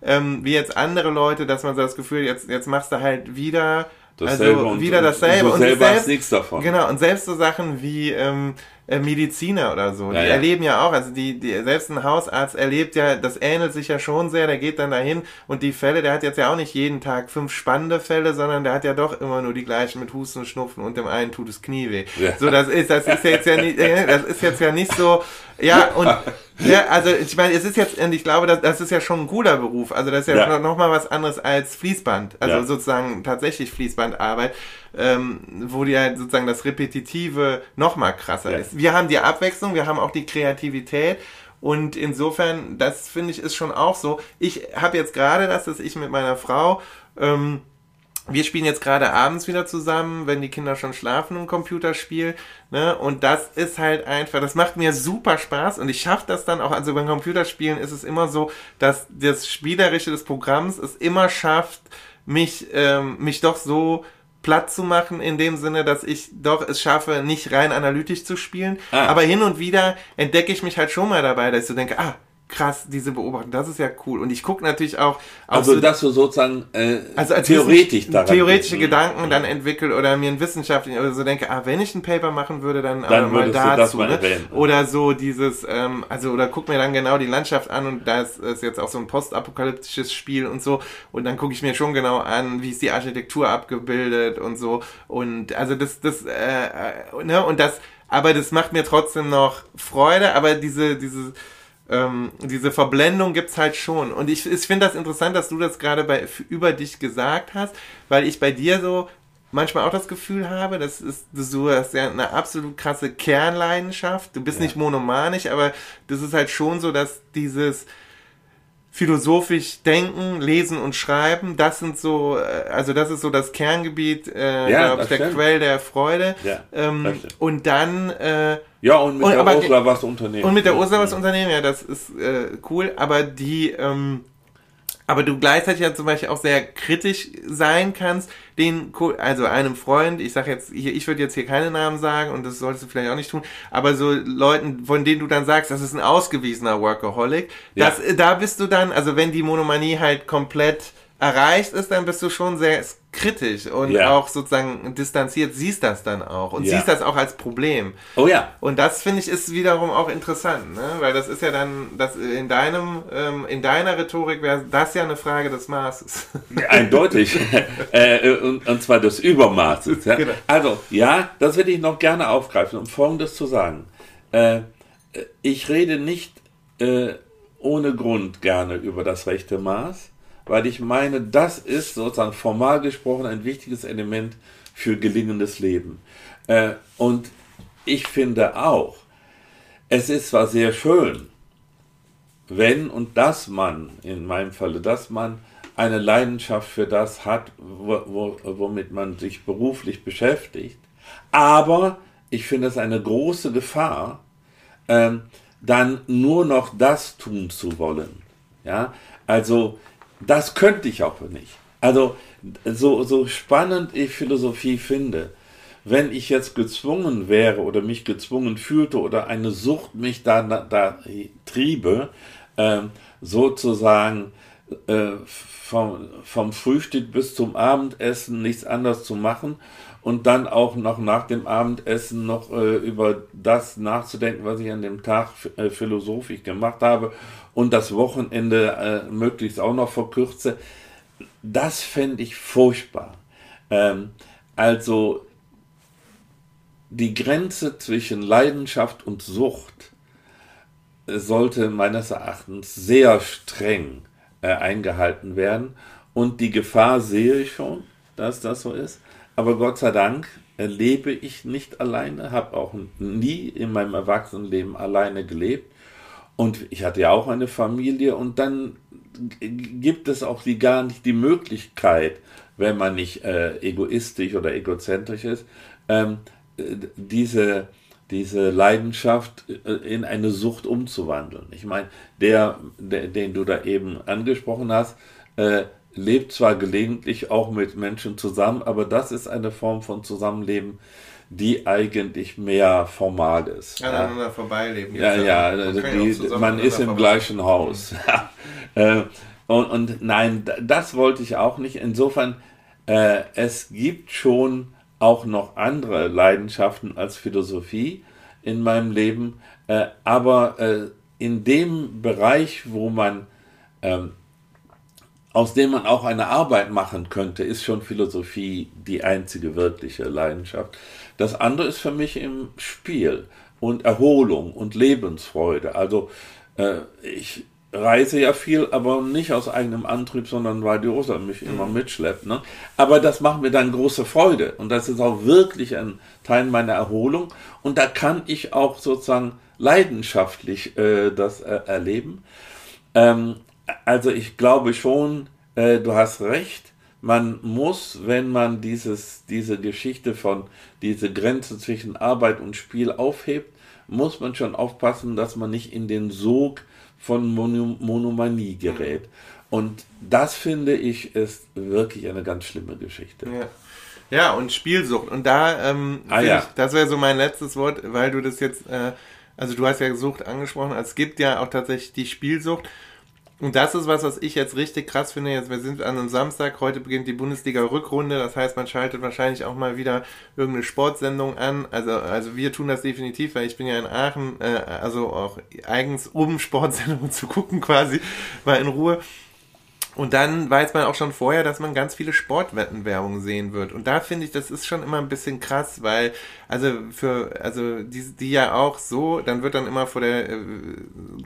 ähm, wie jetzt andere Leute, dass man so das Gefühl, jetzt, jetzt machst du halt wieder dasselbe also wieder dasselbe und, du selber und selbst, nichts davon. Genau, und selbst so Sachen wie ähm, äh, Mediziner oder so, ja, die ja. erleben ja auch, also die, die, selbst ein Hausarzt erlebt ja, das ähnelt sich ja schon sehr, der geht dann dahin und die Fälle, der hat jetzt ja auch nicht jeden Tag fünf spannende Fälle, sondern der hat ja doch immer nur die gleichen mit Husten und Schnupfen und dem einen tut das Knie weh. Ja. So, das ist, das ist jetzt ja nicht, äh, das ist jetzt ja nicht so, ja, und [LAUGHS] ja, also ich meine, es ist jetzt, ich glaube, das, das ist ja schon ein cooler Beruf. Also das ist ja, ja. noch mal was anderes als Fließband. Also ja. sozusagen tatsächlich Fließbandarbeit ähm, wo die halt sozusagen das Repetitive noch mal krasser ja. ist. Wir haben die Abwechslung, wir haben auch die Kreativität und insofern, das finde ich ist schon auch so. Ich habe jetzt gerade das, dass ich mit meiner Frau ähm, wir spielen jetzt gerade abends wieder zusammen, wenn die Kinder schon schlafen, ein Computerspiel. Ne? Und das ist halt einfach, das macht mir super Spaß und ich schaffe das dann auch. Also beim Computerspielen ist es immer so, dass das Spielerische des Programms es immer schafft, mich, ähm, mich doch so platt zu machen, in dem Sinne, dass ich doch es schaffe, nicht rein analytisch zu spielen. Ah. Aber hin und wieder entdecke ich mich halt schon mal dabei, dass ich so denke, ah, krass, diese Beobachtung, das ist ja cool. Und ich gucke natürlich auch. Also, so, dass du sozusagen äh, also als theoretisch daran theoretische bist. Gedanken dann entwickle oder mir ein wissenschaftlichen oder so denke, ah, wenn ich ein Paper machen würde, dann, dann mal dazu. Mal ne? Oder so dieses, ähm, also oder guck mir dann genau die Landschaft an und da ist, ist jetzt auch so ein postapokalyptisches Spiel und so. Und dann gucke ich mir schon genau an, wie ist die Architektur abgebildet und so. Und also das, das, äh, äh ne, und das, aber das macht mir trotzdem noch Freude, aber diese, diese ähm, diese Verblendung gibt's halt schon. Und ich, ich finde das interessant, dass du das gerade bei über dich gesagt hast, weil ich bei dir so manchmal auch das Gefühl habe, das ist, du hast ja eine absolut krasse Kernleidenschaft. Du bist ja. nicht monomanisch, aber das ist halt schon so, dass dieses philosophisch denken, lesen und schreiben, das sind so, äh, also das ist so das Kerngebiet, äh, ja, glaube ich, der Quell der Freude. Ja, ähm, und dann äh, ja, und mit und, der aber, Ursula was unternehmen. Und mit der Ursula was unternehmen, ja, das ist äh, cool. Aber die, ähm, aber du gleichzeitig ja zum Beispiel auch sehr kritisch sein kannst, den, also einem Freund, ich sag jetzt, ich würde jetzt hier keine Namen sagen und das solltest du vielleicht auch nicht tun, aber so Leuten, von denen du dann sagst, das ist ein ausgewiesener Workaholic, ja. das, da bist du dann, also wenn die Monomanie halt komplett erreicht ist, dann bist du schon sehr kritisch und ja. auch sozusagen distanziert, siehst das dann auch und ja. siehst das auch als Problem. Oh ja. Und das finde ich ist wiederum auch interessant, ne? weil das ist ja dann, das in deinem, ähm, in deiner Rhetorik wäre das ja eine Frage des Maßes. [LAUGHS] Eindeutig. [LAUGHS] äh, und, und, zwar des Übermaßes. Ja? Genau. Also, ja, das würde ich noch gerne aufgreifen, um Folgendes zu sagen. Äh, ich rede nicht äh, ohne Grund gerne über das rechte Maß weil ich meine, das ist sozusagen formal gesprochen ein wichtiges Element für gelingendes Leben. Äh, und ich finde auch, es ist zwar sehr schön, wenn und dass man, in meinem Falle, dass man eine Leidenschaft für das hat, wo, wo, womit man sich beruflich beschäftigt, aber ich finde es eine große Gefahr, ähm, dann nur noch das tun zu wollen. Ja, also das könnte ich auch nicht. Also so, so spannend ich Philosophie finde, wenn ich jetzt gezwungen wäre oder mich gezwungen fühlte oder eine Sucht mich da, da triebe, äh, sozusagen äh, vom, vom Frühstück bis zum Abendessen nichts anderes zu machen und dann auch noch nach dem Abendessen noch äh, über das nachzudenken, was ich an dem Tag äh, philosophisch gemacht habe und das Wochenende äh, möglichst auch noch verkürze. Das fände ich furchtbar. Ähm, also die Grenze zwischen Leidenschaft und Sucht äh, sollte meines Erachtens sehr streng äh, eingehalten werden. Und die Gefahr sehe ich schon, dass das so ist. Aber Gott sei Dank lebe ich nicht alleine, habe auch nie in meinem Erwachsenenleben alleine gelebt. Und ich hatte ja auch eine Familie und dann gibt es auch die gar nicht die Möglichkeit, wenn man nicht äh, egoistisch oder egozentrisch ist, ähm, diese, diese Leidenschaft äh, in eine Sucht umzuwandeln. Ich meine, der, der, den du da eben angesprochen hast, äh, lebt zwar gelegentlich auch mit Menschen zusammen, aber das ist eine Form von Zusammenleben, die eigentlich mehr formal ist. Aneinander ja. vorbeileben. Ja, ja, man, die, man ist im gleichen Haus. [LAUGHS] Äh, und, und, nein, das wollte ich auch nicht. Insofern, äh, es gibt schon auch noch andere Leidenschaften als Philosophie in meinem Leben, äh, aber äh, in dem Bereich, wo man ähm, aus dem man auch eine Arbeit machen könnte, ist schon Philosophie die einzige wirkliche Leidenschaft. Das andere ist für mich im Spiel und Erholung und Lebensfreude. Also äh, ich reise ja viel, aber nicht aus eigenem Antrieb, sondern weil die Rosa mich mhm. immer mitschleppt. Ne? Aber das macht mir dann große Freude und das ist auch wirklich ein Teil meiner Erholung und da kann ich auch sozusagen leidenschaftlich äh, das äh, erleben. Ähm, also ich glaube schon, äh, du hast recht, man muss, wenn man dieses, diese Geschichte von, diese Grenze zwischen Arbeit und Spiel aufhebt, muss man schon aufpassen, dass man nicht in den Sog von Mono Monomanie gerät. Und das finde ich ist wirklich eine ganz schlimme Geschichte. Ja. Ja, und Spielsucht. Und da, ähm, Ah, ja. ich, das wäre so mein letztes Wort, weil du das jetzt, äh, also du hast ja Sucht angesprochen, es gibt ja auch tatsächlich die Spielsucht. Und das ist was, was ich jetzt richtig krass finde. Jetzt, wir sind an einem Samstag, heute beginnt die Bundesliga-Rückrunde. Das heißt, man schaltet wahrscheinlich auch mal wieder irgendeine Sportsendung an. Also, also wir tun das definitiv, weil ich bin ja in Aachen, äh, also auch eigens, um [LAUGHS] Sportsendungen zu gucken quasi, mal in Ruhe. Und dann weiß man auch schon vorher, dass man ganz viele Sportwettenwerbung sehen wird. Und da finde ich, das ist schon immer ein bisschen krass, weil, also für, also die, die ja auch so, dann wird dann immer vor der äh,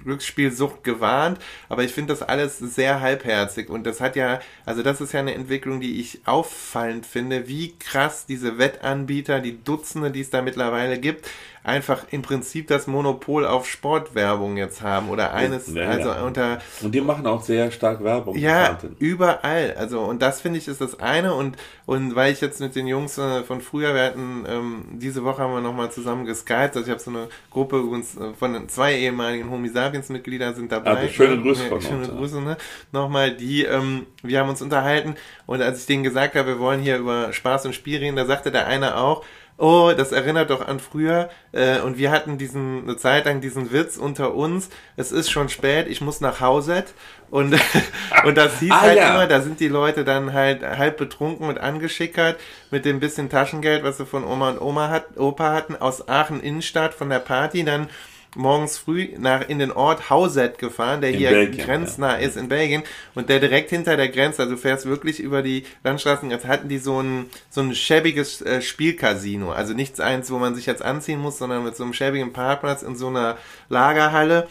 Glücksspielsucht gewarnt, aber ich finde das alles sehr halbherzig. Und das hat ja, also das ist ja eine Entwicklung, die ich auffallend finde, wie krass diese Wettanbieter, die Dutzende, die es da mittlerweile gibt, einfach im Prinzip das Monopol auf Sportwerbung jetzt haben oder eines, Ja, ja. also unter Und die machen auch sehr stark Werbung. ja, überall. Also, und das finde ich ist das eine. Und, und weil ich jetzt mit den Jungs äh, von früher, wir hatten, ähm, diese Woche haben wir nochmal zusammen geskypt. Also, ich habe so eine Gruppe äh, von zwei ehemaligen Homi Sapiens Mitglieder sind dabei. Also, schöne Grüße Ja, von Schöne ja. Grüße, ne? Nochmal, die, ähm, wir haben uns unterhalten. Und als ich denen gesagt habe, wir wollen hier über Spaß und Spiel reden, da sagte der eine auch, Oh, das erinnert doch an früher. Äh, und wir hatten diesen eine Zeit lang diesen Witz unter uns. Es ist schon spät, ich muss nach Hause. Und, [LAUGHS] und das hieß Ah, halt ja. immer, da sind die Leute dann halt halb betrunken und angeschickert mit dem bisschen Taschengeld, was sie von Oma und Oma hat, Opa hatten, aus Aachen Innenstadt von der Party, dann morgens früh nach in den Ort Hauset gefahren, der In hier Belgien, grenznah ist in Belgien. Und der direkt hinter der Grenze, also du fährst wirklich über die Landstraßen, jetzt hatten die so ein so ein schäbiges äh, Spielcasino, also nichts eins, wo man sich jetzt anziehen muss, sondern mit so einem schäbigen Parkplatz in so einer Lagerhalle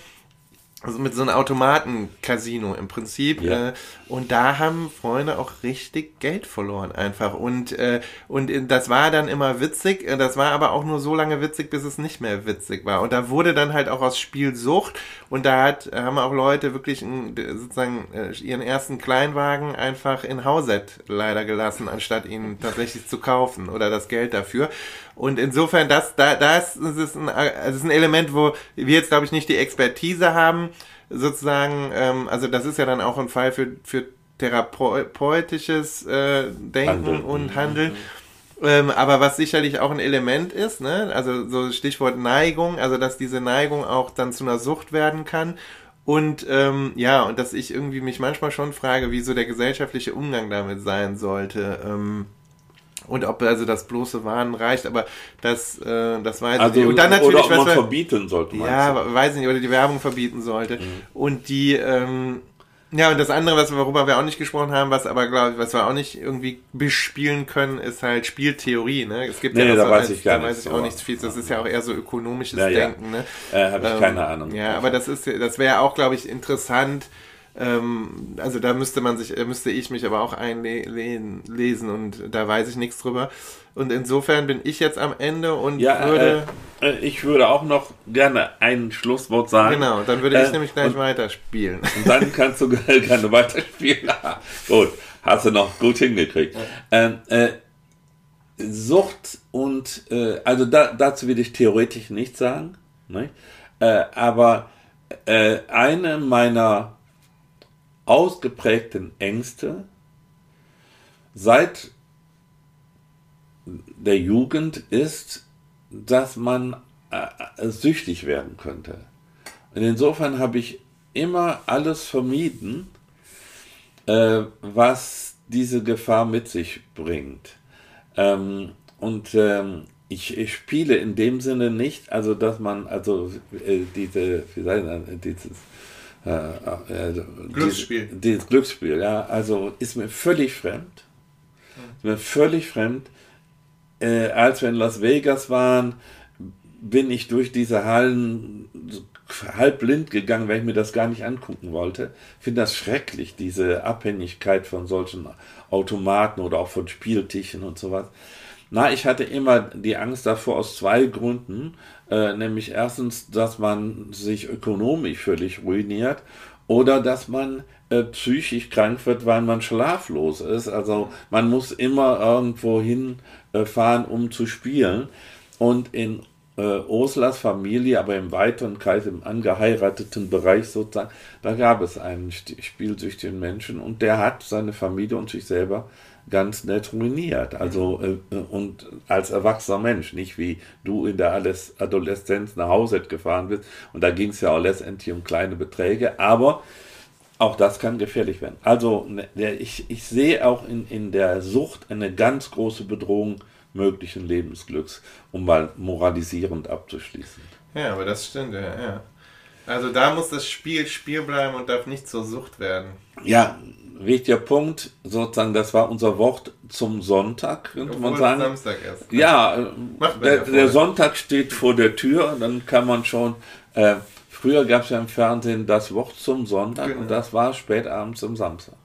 also mit so einem Automaten-Casino im Prinzip. Ja. Äh, und da haben Freunde auch richtig Geld verloren einfach. Und, äh, und das war dann immer witzig. Äh, Das war aber auch nur so lange witzig, bis es nicht mehr witzig war. Und da wurde dann halt auch aus Spielsucht. Und da hat, haben auch Leute wirklich sozusagen äh, ihren ersten Kleinwagen einfach in Hauset leider gelassen, anstatt ihn tatsächlich zu kaufen oder das Geld dafür. Und insofern, das, da, das ist ein, also es ist ein Element, wo wir jetzt, glaube ich, nicht die Expertise haben, sozusagen, ähm, also das ist ja dann auch ein Fall für, für therapeutisches äh, Denken Handeln. und Handeln. Ähm, aber was sicherlich auch ein Element ist, ne, also so Stichwort Neigung, also dass diese Neigung auch dann zu einer Sucht werden kann. Und ähm, ja, und dass ich irgendwie mich manchmal schon frage, wie so der gesellschaftliche Umgang damit sein sollte. Ähm, und ob also das bloße Warnen reicht, aber das, äh, das weiß Also, ich nicht. Und dann oder natürlich, ob was man wir- verbieten sollte, ja, du? weiß ich nicht, oder die Werbung verbieten sollte. Mhm. Und die, ähm, ja, und das andere, was worüber wir auch nicht gesprochen haben, was aber, glaube ich, was wir auch nicht irgendwie bespielen können, ist halt Spieltheorie, ne? Es gibt Nee, ja noch da so weiß als- ich gar da weiß ich auch nichts viel. Das ist ja auch eher so ökonomisches Ja, ja. Denken, ne? Äh, Habe ich Ähm, keine Ahnung. Ja, aber das ist, das wäre auch, glaube ich, interessant. Ähm, also da müsste man sich, äh, müsste ich mich aber auch einlesen und da weiß ich nichts drüber. Und insofern bin ich jetzt am Ende und Ja, würde, äh, äh, ich würde auch noch gerne ein Schlusswort sagen. genau, dann würde ich äh, nämlich gleich und- weiterspielen. Und dann kannst du [LAUGHS] gerne weiterspielen. [LAUGHS] gut, hast du noch gut hingekriegt. Ähm, äh, Sucht und, äh, also da, dazu will ich theoretisch nichts sagen, ne? äh, aber äh, eine meiner ausgeprägten Ängste seit der Jugend ist, dass man äh, süchtig werden könnte. Und insofern habe ich immer alles vermieden, äh, was diese Gefahr mit sich bringt. Ähm, und ähm, ich, ich spiele in dem Sinne nicht, also dass man, also äh, diese, wie sagt man, dieses äh, äh, Glücksspiel. Dieses, dieses Glücksspiel, ja, also ist mir völlig fremd. Ist mir völlig fremd. Äh, als wir in Las Vegas waren, bin ich durch diese Hallen halb blind gegangen, weil ich mir das gar nicht angucken wollte. Ich finde das schrecklich, diese Abhängigkeit von solchen Automaten oder auch von Spieltischen und sowas. Na, ich hatte immer die Angst davor aus zwei Gründen. Äh, nämlich erstens, dass man sich ökonomisch völlig ruiniert oder dass man äh, psychisch krank wird, weil man schlaflos ist. Also man muss immer irgendwo hinfahren, um zu spielen. Und in äh, Ursulas Familie, aber im weiteren Kreis, im angeheirateten Bereich sozusagen, da gab es einen spielsüchtigen Menschen und der hat seine Familie und sich selber ganz nett ruiniert. Also äh, äh, und als erwachsener Mensch, nicht wie du in der Adoleszenz nach Hause gefahren bist. Und da ging es ja auch letztendlich um kleine Beträge, aber auch das kann gefährlich werden. Also ne, ich, ich sehe auch in, in der Sucht eine ganz große Bedrohung möglichen Lebensglücks, um mal moralisierend abzuschließen. Ja, aber das stimmt, ja, ja. Also da muss das Spiel Spiel bleiben und darf nicht zur Sucht werden. Ja, wichtiger Punkt, sozusagen, das war unser Wort zum Sonntag, könnte Obwohl man sagen. Samstag erst. Ne? Ja, der, der, Sonntag steht vor der Tür, dann kann man schon. Äh, früher gab es ja im Fernsehen das Wort zum Sonntag genau. und das war spätabends am Samstag.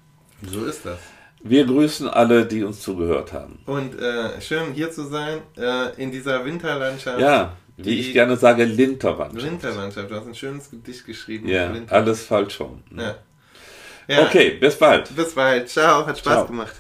So ist das. Wir grüßen alle, die uns zugehört haben. Und äh, schön hier zu sein, äh, in dieser Winterlandschaft. Ja, wie ich gerne sage, Linterlandschaft. Linterlandschaft, du hast ein schönes Gedicht geschrieben. Ja, alles falsch schon. Ja. ja. Okay, bis bald. Bis bald. Ciao, hat Spaß Ciao. gemacht.